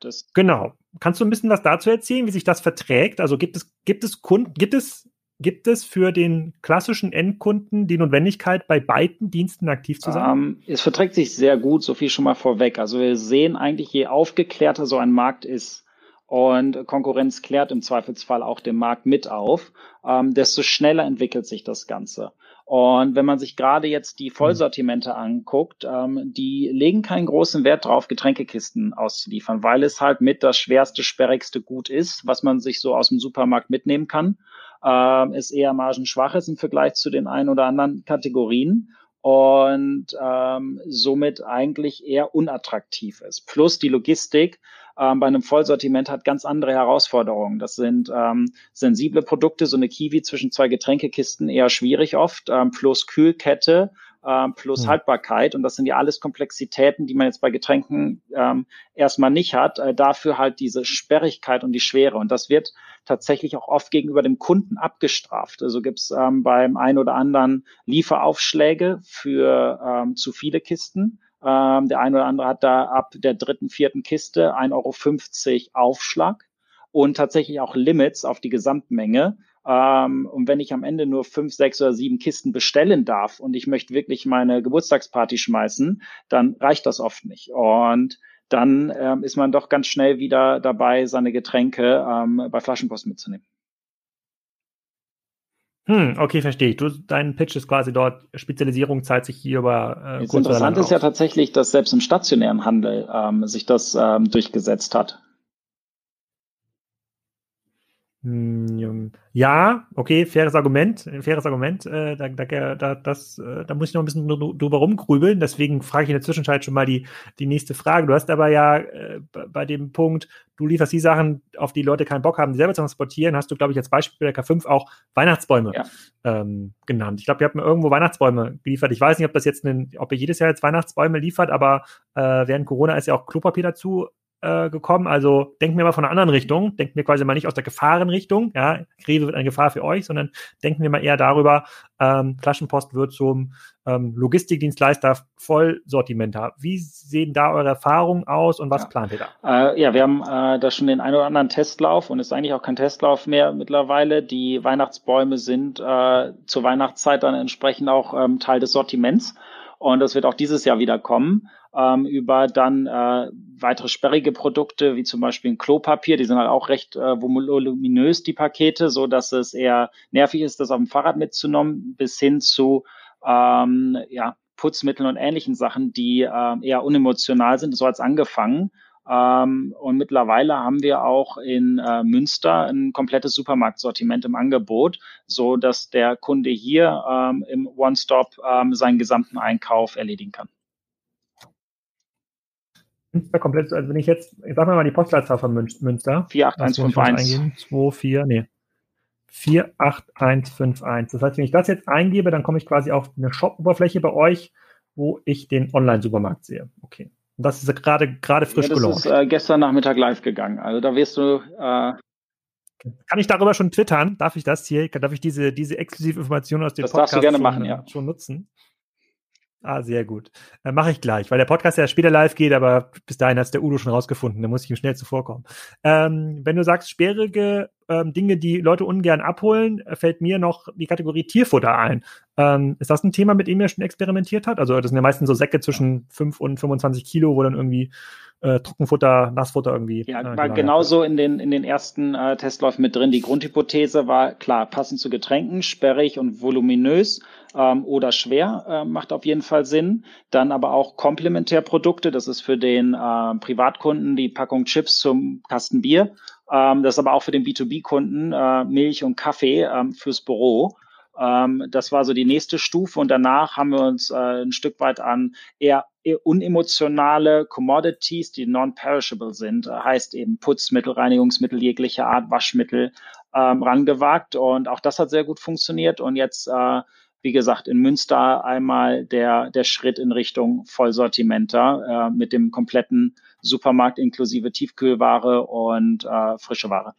Das genau. Kannst du ein bisschen was dazu erzählen, wie sich das verträgt? Also gibt es, gibt es Kunden, gibt es Gibt es für den klassischen Endkunden die Notwendigkeit, bei beiden Diensten aktiv zu sein? Ähm, es verträgt sich sehr gut, so viel schon mal vorweg. Also wir sehen eigentlich, je aufgeklärter so ein Markt ist und Konkurrenz klärt im Zweifelsfall auch den Markt mit auf, ähm, desto schneller entwickelt sich das Ganze. Und wenn man sich gerade jetzt die Vollsortimente anguckt, ähm, die legen keinen großen Wert drauf, Getränkekisten auszuliefern, weil es halt mit das schwerste, sperrigste Gut ist, was man sich so aus dem Supermarkt mitnehmen kann. Ähm, ist eher margenschwach ist im Vergleich zu den ein oder anderen Kategorien und ähm, somit eigentlich eher unattraktiv ist. Plus die Logistik ähm, bei einem Vollsortiment hat ganz andere Herausforderungen. Das sind ähm, sensible Produkte, so eine Kiwi zwischen zwei Getränkekisten eher schwierig oft, ähm, plus Kühlkette ähm, plus mhm. Haltbarkeit. Und das sind ja alles Komplexitäten, die man jetzt bei Getränken ähm, erstmal nicht hat. Äh, dafür halt diese Sperrigkeit und die Schwere. Und das wird tatsächlich auch oft gegenüber dem Kunden abgestraft. Also gibt es ähm, beim ein oder anderen Lieferaufschläge für ähm, zu viele Kisten. Ähm, der eine oder andere hat da ab der dritten, vierten Kiste 1,50 Euro Aufschlag und tatsächlich auch Limits auf die Gesamtmenge. Ähm, und wenn ich am Ende nur fünf, sechs oder sieben Kisten bestellen darf und ich möchte wirklich meine Geburtstagsparty schmeißen, dann reicht das oft nicht. Und dann ähm, ist man doch ganz schnell wieder dabei, seine Getränke ähm, bei Flaschenpost mitzunehmen. Hm, okay, verstehe ich. Du, dein Pitch ist quasi dort, Spezialisierung zahlt sich hier über äh, Das Interessante ist ja tatsächlich, dass selbst im stationären Handel ähm, sich das ähm, durchgesetzt hat. Hm, ja, okay, faires Argument, faires Argument. Äh, da, da, da, das, äh, da muss ich noch ein bisschen drüber rumgrübeln. Deswegen frage ich in der Zwischenzeit schon mal die, die nächste Frage. Du hast aber ja äh, bei dem Punkt, du lieferst die Sachen, auf die Leute keinen Bock haben, die selber zu transportieren, hast du, glaube ich, als Beispiel bei der K5 auch Weihnachtsbäume ja. ähm, genannt. Ich glaube, ihr habt mir irgendwo Weihnachtsbäume geliefert. Ich weiß nicht, ob das jetzt, ein, ob ihr jedes Jahr jetzt Weihnachtsbäume liefert, aber äh, während Corona ist ja auch Klopapier dazu äh, gekommen. Also denken wir mal von einer anderen Richtung. Denken wir quasi mal nicht aus der Gefahrenrichtung. Ja, Rewe wird eine Gefahr für euch, sondern denken wir mal eher darüber, ähm, Flaschenpost wird zum ähm, Logistikdienstleister Vollsortimenter. Wie sehen da eure Erfahrungen aus und was ja. plant ihr da? Äh, ja, wir haben äh, da schon den einen oder anderen Testlauf und ist eigentlich auch kein Testlauf mehr mittlerweile. Die Weihnachtsbäume sind äh, zur Weihnachtszeit dann entsprechend auch ähm, Teil des Sortiments. Und das wird auch dieses Jahr wieder kommen ähm, über dann äh, weitere sperrige Produkte, wie zum Beispiel ein Klopapier, die sind halt auch recht äh, voluminös, die Pakete, so dass es eher nervig ist, das auf dem Fahrrad mitzunehmen, bis hin zu ähm, ja, Putzmitteln und ähnlichen Sachen, die äh, eher unemotional sind, so als angefangen. Ähm, und mittlerweile haben wir auch in äh, Münster ein komplettes Supermarktsortiment im Angebot, so dass der Kunde hier ähm, im One-Stop ähm, seinen gesamten Einkauf erledigen kann. Münster komplett, also wenn ich jetzt, ich sag mal die Postleitzahl von Münster. 48151. 2, 4, nee. 48151. Das heißt, wenn ich das jetzt eingebe, dann komme ich quasi auf eine Shop-Oberfläche bei euch, wo ich den Online-Supermarkt sehe. Okay. Und das ist gerade gerade frisch ja, das gelauncht. Das ist äh, gestern Nachmittag live gegangen. Also da wirst du äh, kann ich darüber schon twittern? Darf ich das hier? Darf ich diese, diese exklusive Information aus dem das Podcast darfst du gerne schon, machen, ja. schon nutzen? Ah, sehr gut. Äh, Mache ich gleich, weil der Podcast ja später live geht, aber bis dahin hat der Udo schon rausgefunden, da muss ich ihm schnell zuvorkommen. Ähm, wenn du sagst, sperrige ähm, Dinge, die Leute ungern abholen, äh, fällt mir noch die Kategorie Tierfutter ein. Ähm, ist das ein Thema, mit dem ihr schon experimentiert habt? Also das sind ja meistens so Säcke zwischen 5 und 25 Kilo, wo dann irgendwie äh, Trockenfutter, Nassfutter irgendwie. Ja, äh, war genauso in den, in den ersten äh, Testläufen mit drin. Die Grundhypothese war klar, passend zu Getränken, sperrig und voluminös ähm, oder schwer, äh, macht auf jeden Fall Sinn. Dann aber auch Komplementärprodukte, das ist für den äh, Privatkunden die Packung Chips zum Kasten Bier. Ähm, das ist aber auch für den B2B-Kunden äh, Milch und Kaffee ähm, fürs Büro. Ähm, das war so die nächste Stufe und danach haben wir uns äh, ein Stück weit an eher, unemotionale Commodities, die non-perishable sind, äh, heißt eben Putzmittel, Reinigungsmittel jeglicher Art, Waschmittel ähm, rangewagt und auch das hat sehr gut funktioniert und jetzt äh, wie gesagt, in Münster einmal der, der Schritt in Richtung Vollsortimenter äh, mit dem kompletten Supermarkt inklusive Tiefkühlware und äh, frische Ware.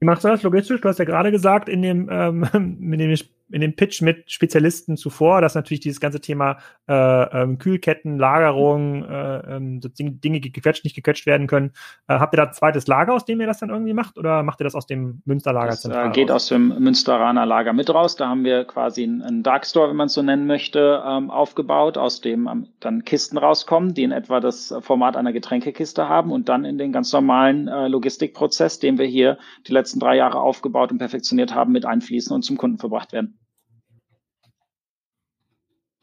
Wie machst du das logistisch? Du hast ja gerade gesagt, in dem, ähm, in dem in dem Pitch mit Spezialisten zuvor, dass natürlich dieses ganze Thema äh, ähm, Kühlketten, Lagerung, äh, ähm, so Dinge, die gequetscht, nicht gequetscht werden können. Äh, habt ihr da ein zweites Lager, aus dem ihr das dann irgendwie macht, oder macht ihr das aus dem Münsterlager? Das äh, geht raus? aus dem Münsteraner Lager mit raus. Da haben wir quasi einen, einen Darkstore, wenn man es so nennen möchte, ähm, aufgebaut, aus dem ähm, dann Kisten rauskommen, die in etwa das Format einer Getränkekiste haben und dann in den ganz normalen äh, Logistikprozess, den wir hier die letzten drei Jahre aufgebaut und perfektioniert haben, mit einfließen und zum Kunden verbracht werden.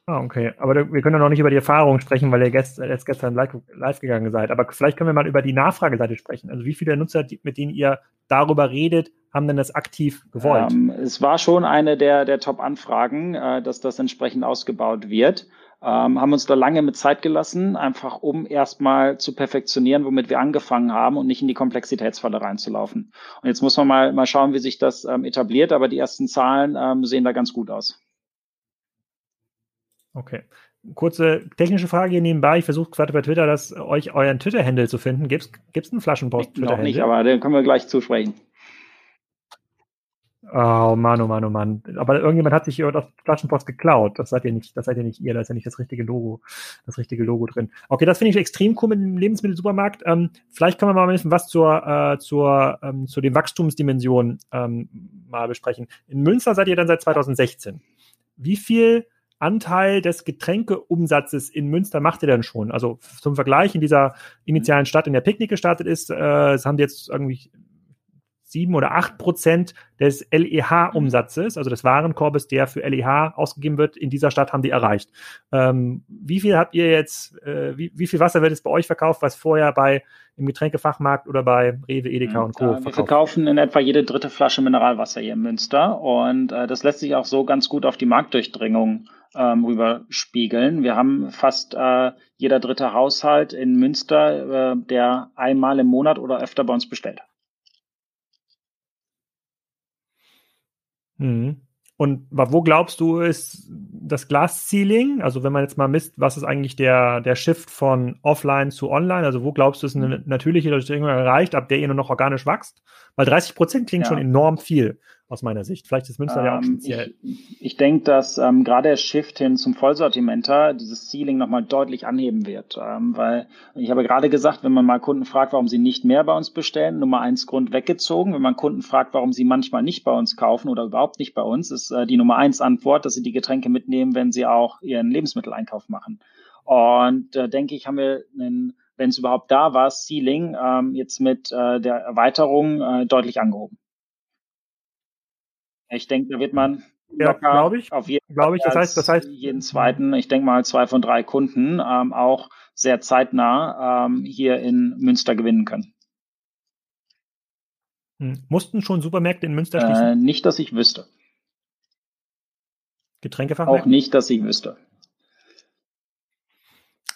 Ah, okay. Aber wir können ja noch nicht über die Erfahrung sprechen, weil ihr gest, jetzt gestern live, live, gegangen seid. Aber vielleicht können wir mal über die Nachfrageseite sprechen. Also wie viele Nutzer, mit denen ihr darüber redet, haben denn das aktiv gewollt? Ähm, es war schon eine der, der Top-Anfragen, äh, dass das entsprechend ausgebaut wird. Ähm, haben uns da lange mit Zeit gelassen, einfach um erstmal zu perfektionieren, womit wir angefangen haben und nicht in die Komplexitätsfalle reinzulaufen. Und jetzt muss man mal, mal schauen, wie sich das ähm, etabliert, aber die ersten Zahlen ähm, sehen da ganz gut aus. Okay. Kurze technische Frage hier nebenbei. Ich versuche gerade bei Twitter, das, euch euren Twitter-Handle zu finden. Gibt es einen Flaschenpost-Twitter-Handle? Noch nicht, aber den können wir gleich zusprechen. Oh Mann, oh Mann, oh Mann. Aber irgendjemand hat sich hier das Flaschenpost geklaut. Das seid ihr nicht, das seid ihr nicht ihr, da ist ja nicht das richtige Logo, das richtige Logo drin. Okay, das finde ich extrem cool mit dem Lebensmittelsupermarkt. Ähm, vielleicht können wir mal ein bisschen was zur, äh, zur, ähm, zu den Wachstumsdimensionen ähm, mal besprechen. In Münster seid ihr dann seit 2016. Wie viel Anteil des Getränkeumsatzes in Münster macht ihr denn schon? Also zum Vergleich in dieser initialen Stadt, in der Picknick gestartet ist, äh, das haben die jetzt irgendwie sieben oder acht Prozent des LEH-Umsatzes, also des Warenkorbes, der für LEH ausgegeben wird, in dieser Stadt haben die erreicht. Ähm, wie viel habt ihr jetzt, äh, wie, wie, viel Wasser wird jetzt bei euch verkauft, was vorher bei im Getränkefachmarkt oder bei Rewe, Edeka und Co. Wir verkaufen in etwa jede dritte Flasche Mineralwasser hier in Münster und äh, das lässt sich auch so ganz gut auf die Marktdurchdringung ähm, rüberspiegeln. Wir haben fast äh, jeder dritte Haushalt in Münster, äh, der einmal im Monat oder öfter bei uns bestellt. Mhm. Und wo glaubst du, ist das Glas-Ceiling? Also wenn man jetzt mal misst, was ist eigentlich der, der Shift von offline zu online? Also wo glaubst du, ist eine natürliche Durchdringung erreicht, ab der ihr nur noch organisch wächst? Weil 30 Prozent klingt ja. schon enorm viel aus meiner Sicht. Vielleicht ist Münster ähm, ja auch ähm, speziell. Ich, ich denke, dass ähm, gerade der Shift hin zum Vollsortimenter dieses Ceiling nochmal deutlich anheben wird. Ähm, weil ich habe gerade gesagt, wenn man mal Kunden fragt, warum sie nicht mehr bei uns bestellen, Nummer eins Grund weggezogen. Wenn man Kunden fragt, warum sie manchmal nicht bei uns kaufen oder überhaupt nicht bei uns, ist äh, die Nummer eins Antwort, dass sie die Getränke mitnehmen, wenn sie auch ihren Lebensmitteleinkauf machen. Und äh, denke ich, haben wir einen wenn es überhaupt da war, Ceiling ähm, jetzt mit äh, der Erweiterung äh, deutlich angehoben. Ich denke, da wird man ja, glaube ich. Auf jeden glaube ich. Das heißt, das heißt jeden zweiten, ich denke mal zwei von drei Kunden ähm, auch sehr zeitnah ähm, hier in Münster gewinnen können. Hm. Mussten schon Supermärkte in Münster schließen? Äh, nicht, dass ich wüsste. Getränkefachmärkte? Auch nicht, dass ich wüsste.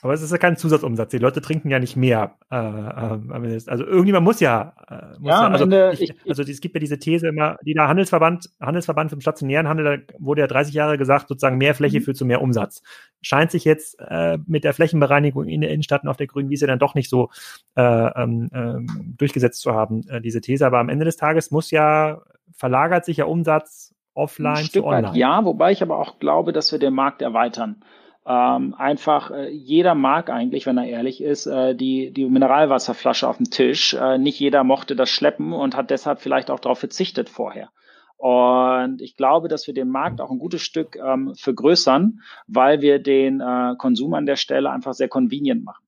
Aber es ist ja kein Zusatzumsatz. Die Leute trinken ja nicht mehr. Äh, äh, also irgendjemand muss ja. Äh, muss ja, ja also, Ende, ich, ich, also es gibt ja diese These immer, die da Handelsverband, Handelsverband im stationären Handel, da wurde ja 30 Jahre gesagt, sozusagen mehr Fläche mhm. führt zu mehr Umsatz. Scheint sich jetzt äh, mit der Flächenbereinigung in der Innenstadt und auf der grünen Wiese dann doch nicht so äh, ähm, ähm, durchgesetzt zu haben, äh, diese These. Aber am Ende des Tages muss ja, verlagert sich ja Umsatz offline zu online. Weit, ja, wobei ich aber auch glaube, dass wir den Markt erweitern ähm, einfach äh, jeder mag eigentlich, wenn er ehrlich ist, äh, die, die Mineralwasserflasche auf dem Tisch. Äh, nicht jeder mochte das schleppen und hat deshalb vielleicht auch darauf verzichtet vorher. Und ich glaube, dass wir den Markt auch ein gutes Stück ähm, vergrößern, weil wir den äh, Konsum an der Stelle einfach sehr convenient machen.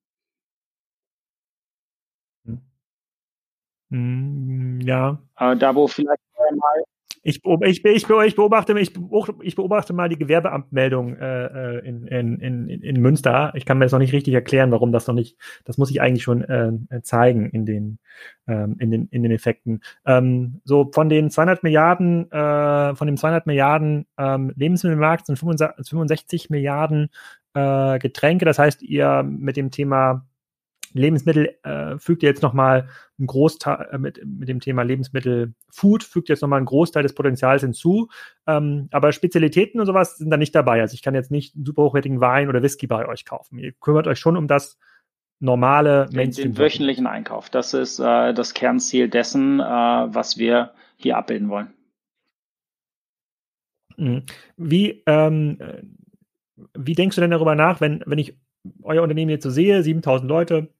Hm, ja. Äh, da, wo vielleicht mal ich, ich, ich, beobachte, ich, ich beobachte mal die Gewerbeamtmeldung äh, äh, in, in, in, in Münster. Ich kann mir das noch nicht richtig erklären, warum das noch nicht, das muss ich eigentlich schon äh, zeigen in den, ähm, in den, in den Effekten. Ähm, so von den 200 Milliarden, äh, von dem 200 Milliarden ähm, Lebensmittelmarkt sind 65 Milliarden äh, Getränke. Das heißt, ihr mit dem Thema Lebensmittel äh, fügt jetzt nochmal einen Großteil äh, mit, mit dem Thema Lebensmittel Food fügt jetzt nochmal einen Großteil des Potenzials hinzu. Ähm, aber Spezialitäten und sowas sind da nicht dabei. Also ich kann jetzt nicht einen super hochwertigen Wein oder Whisky bei euch kaufen. Ihr kümmert euch schon um das normale Mainstream. Den, den wöchentlichen Einkauf. Das ist äh, das Kernziel dessen, äh, was wir hier abbilden wollen. Mhm. Wie, ähm, wie denkst du denn darüber nach, wenn, wenn ich euer Unternehmen jetzt so sehe, 7000 Leute,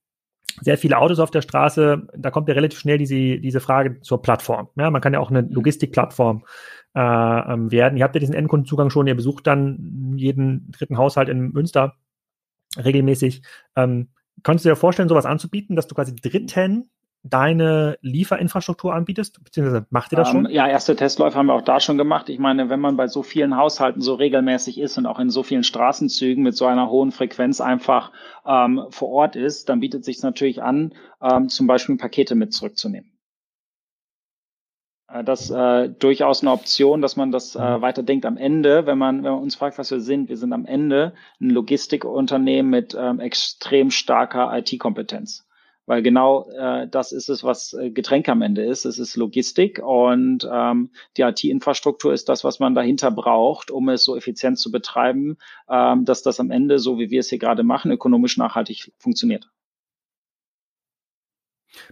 sehr viele Autos auf der Straße, da kommt ja relativ schnell diese, diese Frage zur Plattform. Ja, man kann ja auch eine mhm. Logistikplattform äh, ähm, werden. Ihr habt ja diesen Endkundenzugang schon, ihr besucht dann jeden dritten Haushalt in Münster regelmäßig. Ähm, Könntest du dir vorstellen, sowas anzubieten, dass du quasi Dritten deine Lieferinfrastruktur anbietest, beziehungsweise macht ihr das schon? Ähm, ja, erste Testläufe haben wir auch da schon gemacht. Ich meine, wenn man bei so vielen Haushalten so regelmäßig ist und auch in so vielen Straßenzügen mit so einer hohen Frequenz einfach ähm, vor Ort ist, dann bietet sich natürlich an, ähm, zum Beispiel Pakete mit zurückzunehmen. Äh, das äh, durchaus eine Option, dass man das äh, mhm. weiterdenkt. Am Ende, wenn man, wenn man uns fragt, was wir sind, wir sind am Ende ein Logistikunternehmen mit ähm, extrem starker IT-Kompetenz. Weil genau äh, das ist es, was äh, Getränk am Ende ist. Es ist Logistik und ähm, die IT-Infrastruktur ist das, was man dahinter braucht, um es so effizient zu betreiben, ähm, dass das am Ende, so wie wir es hier gerade machen, ökonomisch nachhaltig funktioniert.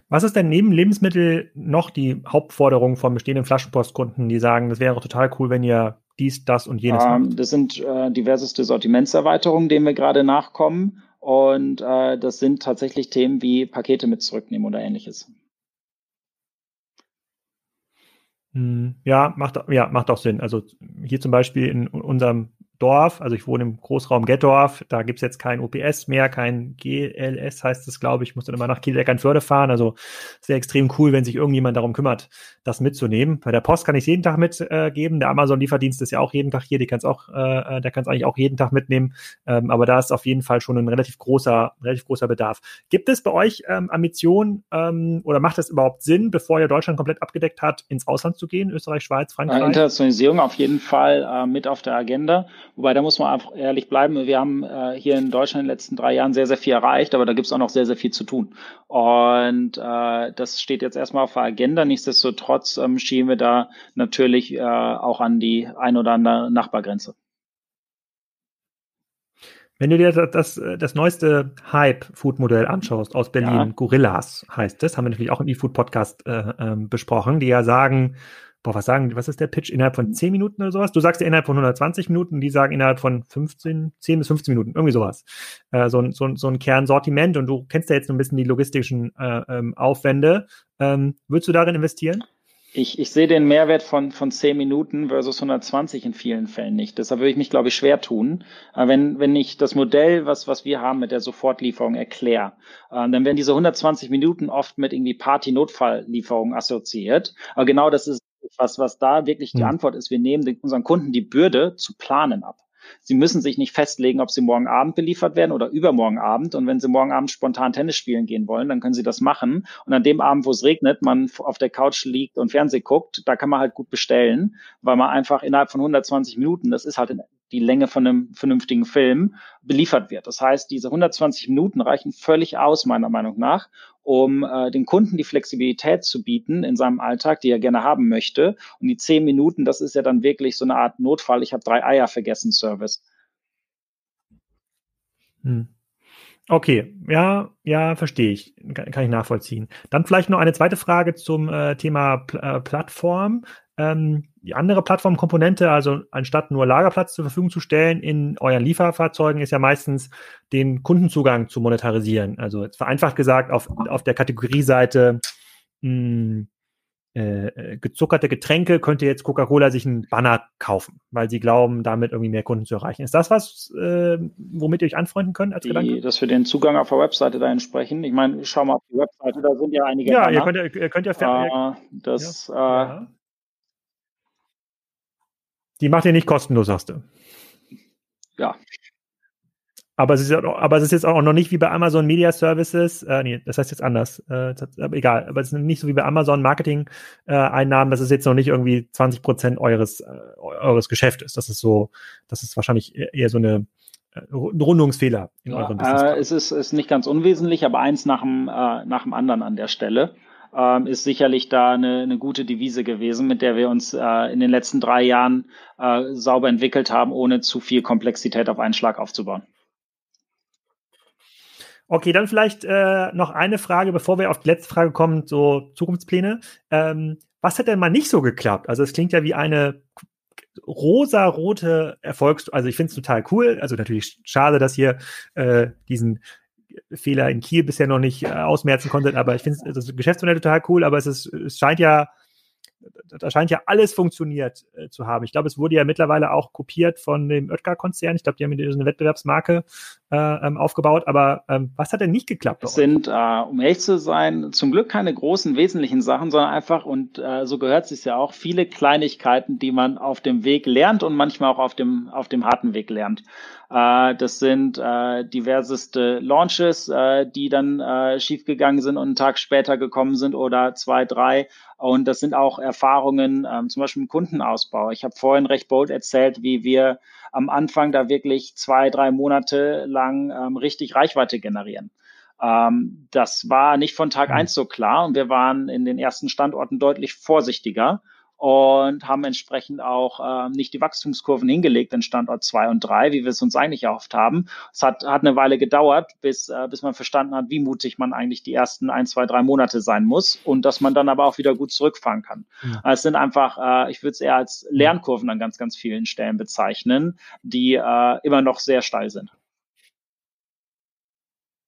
Was ist denn neben Lebensmittel noch die Hauptforderung von bestehenden Flaschenpostkunden, die sagen, das wäre total cool, wenn ihr dies, das und jenes ähm, macht? Das sind äh, diverseste Sortimentserweiterungen, denen wir gerade nachkommen. Und äh, das sind tatsächlich Themen wie Pakete mit zurücknehmen oder ähnliches. Hm, ja, macht, ja, macht auch Sinn. Also hier zum Beispiel in unserem Dorf, also ich wohne im Großraum Gettorf, da gibt's jetzt kein OPS mehr, kein GLS heißt es, glaube ich, ich muss dann immer nach Kiel-Eckernförde fahren, also sehr extrem cool, wenn sich irgendjemand darum kümmert, das mitzunehmen. Bei der Post kann ich jeden Tag mitgeben, äh, der Amazon-Lieferdienst ist ja auch jeden Tag hier, die kann's auch, äh, der kann es eigentlich auch jeden Tag mitnehmen, ähm, aber da ist auf jeden Fall schon ein relativ großer, relativ großer Bedarf. Gibt es bei euch ähm, Ambitionen ähm, oder macht es überhaupt Sinn, bevor ihr Deutschland komplett abgedeckt hat, ins Ausland zu gehen, Österreich, Schweiz, Frankreich? Internationalisierung auf jeden Fall äh, mit auf der Agenda Wobei, da muss man einfach ehrlich bleiben. Wir haben äh, hier in Deutschland in den letzten drei Jahren sehr, sehr viel erreicht, aber da gibt es auch noch sehr, sehr viel zu tun. Und äh, das steht jetzt erstmal auf der Agenda. Nichtsdestotrotz ähm, schieben wir da natürlich äh, auch an die ein oder andere Nachbargrenze. Wenn du dir das, das, das neueste Hype-Food-Modell anschaust aus Berlin, ja. Gorillas heißt das, haben wir natürlich auch im E-Food-Podcast äh, äh, besprochen, die ja sagen, boah, was sagen, was ist der Pitch? Innerhalb von 10 Minuten oder sowas? Du sagst ja innerhalb von 120 Minuten, die sagen innerhalb von 15, 10 bis 15 Minuten, irgendwie sowas. Äh, so, ein, so, so ein Kernsortiment und du kennst ja jetzt ein bisschen die logistischen äh, ähm, Aufwände. Ähm, würdest du darin investieren? Ich, ich sehe den Mehrwert von, von 10 Minuten versus 120 in vielen Fällen nicht. Deshalb würde ich mich, glaube ich, schwer tun. Aber wenn, wenn ich das Modell, was, was wir haben mit der Sofortlieferung erkläre, äh, dann werden diese 120 Minuten oft mit irgendwie Party-Notfalllieferung assoziiert. Aber genau das ist was, was da wirklich die hm. Antwort ist, wir nehmen den, unseren Kunden die Bürde zu planen ab. Sie müssen sich nicht festlegen, ob Sie morgen Abend beliefert werden oder übermorgen Abend. Und wenn Sie morgen Abend spontan Tennis spielen gehen wollen, dann können Sie das machen. Und an dem Abend, wo es regnet, man auf der Couch liegt und Fernseh guckt, da kann man halt gut bestellen, weil man einfach innerhalb von 120 Minuten, das ist halt die Länge von einem vernünftigen Film, beliefert wird. Das heißt, diese 120 Minuten reichen völlig aus, meiner Meinung nach, um äh, den Kunden die Flexibilität zu bieten in seinem Alltag, die er gerne haben möchte. Und die zehn Minuten, das ist ja dann wirklich so eine Art Notfall. Ich habe drei Eier vergessen Service. Hm. Okay, ja, ja, verstehe ich, kann, kann, ich nachvollziehen. Dann vielleicht noch eine zweite Frage zum äh, Thema Pl äh, Plattform. Ähm, die andere Plattformkomponente, also anstatt nur Lagerplatz zur Verfügung zu stellen in euren Lieferfahrzeugen, ist ja meistens den Kundenzugang zu monetarisieren. Also jetzt vereinfacht gesagt, auf, auf der Kategorieseite mh, hm, äh, gezuckerte Getränke könnte jetzt Coca-Cola sich einen Banner kaufen, weil sie glauben, damit irgendwie mehr Kunden zu erreichen. Ist das was, äh, womit ihr euch anfreunden könnt als die, Gedanke? Dass wir den Zugang auf der Webseite da entsprechen. Ich meine, schau mal auf die Webseite, da sind ja einige. Ja, Banner. ihr könnt ja, ihr könnt ja, äh, das, ja. Äh, ja. Die macht ihr nicht kostenlos, sagst du. Ja. Aber es ist, aber es ist jetzt auch noch nicht wie bei Amazon Media Services, äh, nee, das heißt jetzt anders, äh, aber egal, aber es ist nicht so wie bei Amazon Marketing äh, Einnahmen, dass es jetzt noch nicht irgendwie 20 Prozent eures, äh, eures Geschäftes. Das ist so, das ist wahrscheinlich eher so eine äh, Rundungsfehler in ja, eurem Business. Äh, es ist, ist nicht ganz unwesentlich, aber eins nach dem, äh, nach dem anderen an der Stelle ähm, ist sicherlich da eine, eine gute Devise gewesen, mit der wir uns äh, in den letzten drei Jahren äh, sauber entwickelt haben, ohne zu viel Komplexität auf einen Schlag aufzubauen. Okay, dann vielleicht äh, noch eine Frage, bevor wir auf die letzte Frage kommen, so Zukunftspläne. Ähm, was hat denn mal nicht so geklappt? Also es klingt ja wie eine rosarote Erfolgs, also ich finde es total cool. Also natürlich schade, dass ihr äh, diesen Fehler in Kiel bisher noch nicht äh, ausmerzen konntet, aber ich finde das Geschäftsmodell total cool, aber es ist, es scheint ja da scheint ja alles funktioniert äh, zu haben. Ich glaube, es wurde ja mittlerweile auch kopiert von dem Oetker-Konzern. Ich glaube, die haben eine Wettbewerbsmarke äh, ähm, aufgebaut. Aber ähm, was hat denn nicht geklappt? Es sind, äh, um ehrlich zu sein, zum Glück keine großen wesentlichen Sachen, sondern einfach, und äh, so gehört es sich ja auch, viele Kleinigkeiten, die man auf dem Weg lernt und manchmal auch auf dem, auf dem harten Weg lernt. Äh, das sind äh, diverseste Launches, äh, die dann äh, schiefgegangen sind und einen Tag später gekommen sind oder zwei, drei. Und das sind auch Erfahrungen, ähm, zum Beispiel im Kundenausbau. Ich habe vorhin recht bold erzählt, wie wir am Anfang da wirklich zwei, drei Monate lang ähm, richtig Reichweite generieren. Ähm, das war nicht von Tag mhm. eins so klar und wir waren in den ersten Standorten deutlich vorsichtiger und haben entsprechend auch äh, nicht die Wachstumskurven hingelegt in Standort zwei und drei, wie wir es uns eigentlich erhofft haben. Es hat, hat eine Weile gedauert, bis, äh, bis man verstanden hat, wie mutig man eigentlich die ersten ein, zwei, drei Monate sein muss und dass man dann aber auch wieder gut zurückfahren kann. Ja. Es sind einfach, äh, ich würde es eher als Lernkurven an ganz, ganz vielen Stellen bezeichnen, die äh, immer noch sehr steil sind.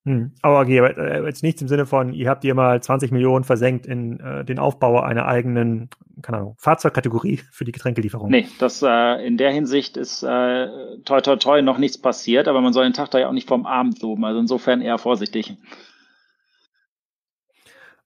Hm. Aber okay, äh, jetzt nichts im Sinne von, ihr habt ihr mal 20 Millionen versenkt in äh, den Aufbau einer eigenen, keine Ahnung, Fahrzeugkategorie für die Getränkelieferung. Nee, das äh, in der Hinsicht ist äh, toi toi toi noch nichts passiert, aber man soll den Tag da ja auch nicht vom Abend loben. Also insofern eher vorsichtig.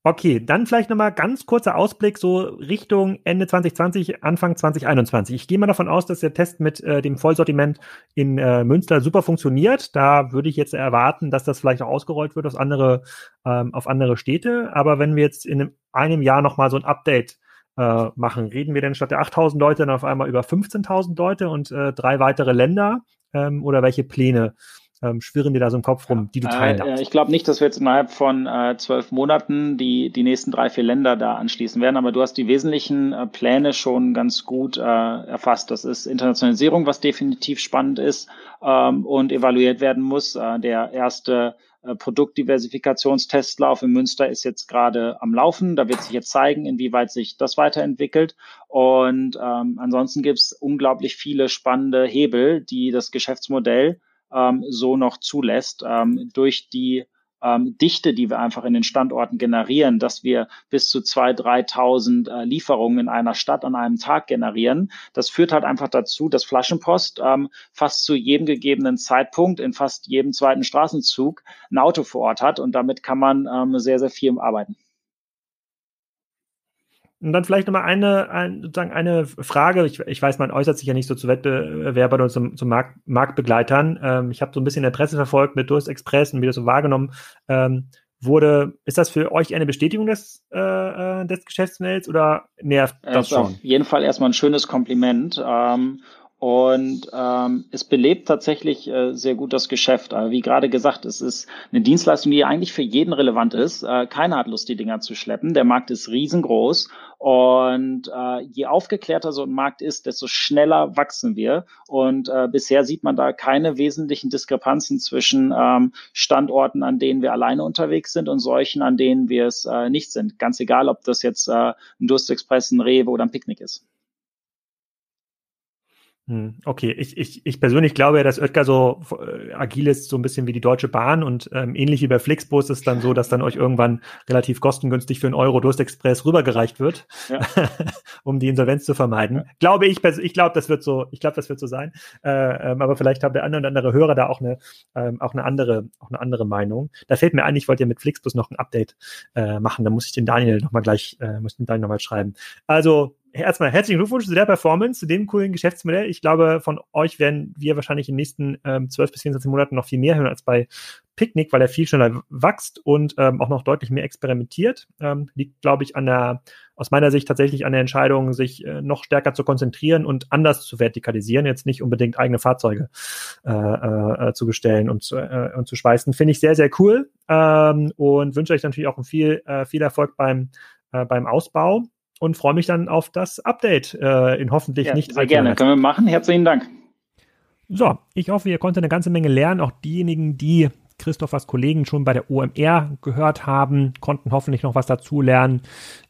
Okay, dann vielleicht nochmal ganz kurzer Ausblick so Richtung Ende 2020, Anfang 2021. Ich gehe mal davon aus, dass der Test mit äh, dem Vollsortiment in äh, Münster super funktioniert. Da würde ich jetzt erwarten, dass das vielleicht auch ausgerollt wird auf andere, ähm, auf andere Städte. Aber wenn wir jetzt in einem, einem Jahr nochmal so ein Update äh, machen, reden wir denn statt der 8000 Leute dann auf einmal über 15.000 Leute und äh, drei weitere Länder? Ähm, oder welche Pläne ähm, schwirren dir da so im Kopf rum, die du teilen äh, darfst? ich glaube nicht, dass wir jetzt innerhalb von äh, zwölf Monaten die, die nächsten drei, vier Länder da anschließen werden, aber du hast die wesentlichen äh, Pläne schon ganz gut äh, erfasst. Das ist Internationalisierung, was definitiv spannend ist ähm, und evaluiert werden muss. Äh, der erste äh, Produktdiversifikationstestlauf in Münster ist jetzt gerade am Laufen. Da wird sich jetzt zeigen, inwieweit sich das weiterentwickelt. Und ähm, ansonsten gibt es unglaublich viele spannende Hebel, die das Geschäftsmodell ähm, so noch zulässt, ähm, durch die ähm, Dichte, die wir einfach in den Standorten generieren, dass wir bis zu 2.000, 3.000 äh, Lieferungen in einer Stadt an einem Tag generieren. Das führt halt einfach dazu, dass Flaschenpost ähm, fast zu jedem gegebenen Zeitpunkt in fast jedem zweiten Straßenzug ein Auto vor Ort hat und damit kann man ähm, sehr, sehr viel arbeiten. Und dann vielleicht nochmal eine, ein, sozusagen eine Frage. Ich, ich weiß, man äußert sich ja nicht so zu Wettbewerbern und zum, zum Markt, Marktbegleitern. Ähm, ich habe so ein bisschen in der Presse verfolgt mit Durst Express und wieder so wahrgenommen. Ähm, wurde, ist das für euch eine Bestätigung des, äh, äh des Geschäftsmodells oder nervt das schon? Auf jeden Fall erstmal ein schönes Kompliment. Ähm, und ähm, es belebt tatsächlich äh, sehr gut das Geschäft. Aber wie gerade gesagt, es ist eine Dienstleistung, die eigentlich für jeden relevant ist. Äh, keiner hat Lust, die Dinger zu schleppen. Der Markt ist riesengroß. Und äh, je aufgeklärter so ein Markt ist, desto schneller wachsen wir. Und äh, bisher sieht man da keine wesentlichen Diskrepanzen zwischen ähm, Standorten, an denen wir alleine unterwegs sind und solchen, an denen wir es äh, nicht sind. Ganz egal, ob das jetzt äh, ein Durstexpress, ein Rewe oder ein Picknick ist. Hm, okay, ich, ich, ich persönlich glaube ja, dass Oetker so äh, agil ist, so ein bisschen wie die Deutsche Bahn und ähm, ähnlich wie bei Flixbus ist dann so, dass dann euch irgendwann relativ kostengünstig für einen Euro Durstexpress rübergereicht wird, ja. um die Insolvenz zu vermeiden. Ja. Glaube ich, ich glaube, das wird so, ich glaube, das wird so sein. Äh, ähm, aber vielleicht haben der andere und andere Hörer da auch eine, ähm, auch eine andere, auch eine andere Meinung. Da fällt mir ein, ich wollte ja mit Flixbus noch ein Update äh, machen. Da muss ich den Daniel nochmal gleich, äh, muss den Daniel nochmal schreiben. Also erstmal herzlichen Glückwunsch zu der Performance, zu dem coolen Geschäftsmodell. Ich glaube, von euch werden wir wahrscheinlich in den nächsten ähm, 12 bis 24 Monaten noch viel mehr hören als bei Picknick, weil er viel schneller wächst und ähm, auch noch deutlich mehr experimentiert. Ähm, liegt, glaube ich, an der, aus meiner Sicht tatsächlich an der Entscheidung, sich äh, noch stärker zu konzentrieren und anders zu vertikalisieren, jetzt nicht unbedingt eigene Fahrzeuge äh, äh, zu bestellen und zu, äh, und zu schweißen. Finde ich sehr, sehr cool ähm, und wünsche euch natürlich auch viel, äh, viel Erfolg beim, äh, beim Ausbau und freue mich dann auf das Update äh, in hoffentlich ja, nicht sehr gerne. Können wir machen. Herzlichen Dank. So, ich hoffe, ihr konntet eine ganze Menge lernen. Auch diejenigen, die Christophers Kollegen schon bei der OMR gehört haben, konnten hoffentlich noch was dazu lernen.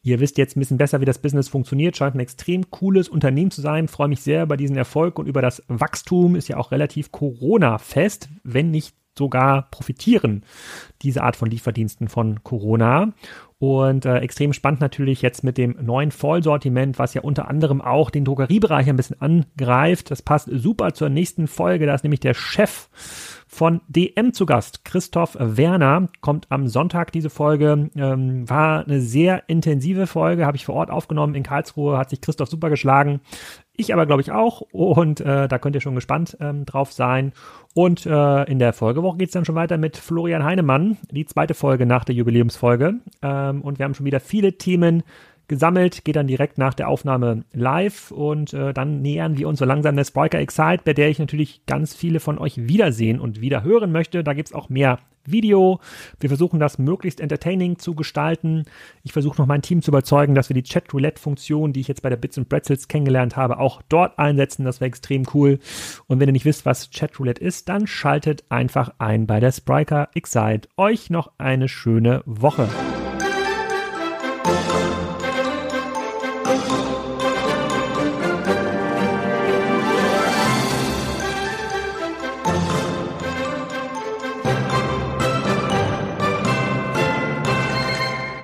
Ihr wisst jetzt ein bisschen besser, wie das Business funktioniert. Scheint ein extrem cooles Unternehmen zu sein. Freue mich sehr über diesen Erfolg und über das Wachstum. Ist ja auch relativ Corona-fest, wenn nicht sogar profitieren diese Art von Lieferdiensten von Corona. Und äh, extrem spannend natürlich jetzt mit dem neuen Vollsortiment, was ja unter anderem auch den Drogeriebereich ein bisschen angreift. Das passt super zur nächsten Folge. Da ist nämlich der Chef von DM zu Gast. Christoph Werner kommt am Sonntag diese Folge. Ähm, war eine sehr intensive Folge, habe ich vor Ort aufgenommen in Karlsruhe, hat sich Christoph super geschlagen. Ich aber glaube ich auch und äh, da könnt ihr schon gespannt ähm, drauf sein. Und äh, in der Folgewoche geht es dann schon weiter mit Florian Heinemann, die zweite Folge nach der Jubiläumsfolge. Ähm, und wir haben schon wieder viele Themen gesammelt, geht dann direkt nach der Aufnahme live und äh, dann nähern wir uns so langsam der Spriker Excite, bei der ich natürlich ganz viele von euch wiedersehen und wieder hören möchte. Da gibt's auch mehr Video. Wir versuchen das möglichst entertaining zu gestalten. Ich versuche noch mein Team zu überzeugen, dass wir die Chat-Roulette-Funktion, die ich jetzt bei der Bits and Pretzels kennengelernt habe, auch dort einsetzen. Das wäre extrem cool. Und wenn ihr nicht wisst, was Chat-Roulette ist, dann schaltet einfach ein bei der Spriker Excite. Euch noch eine schöne Woche.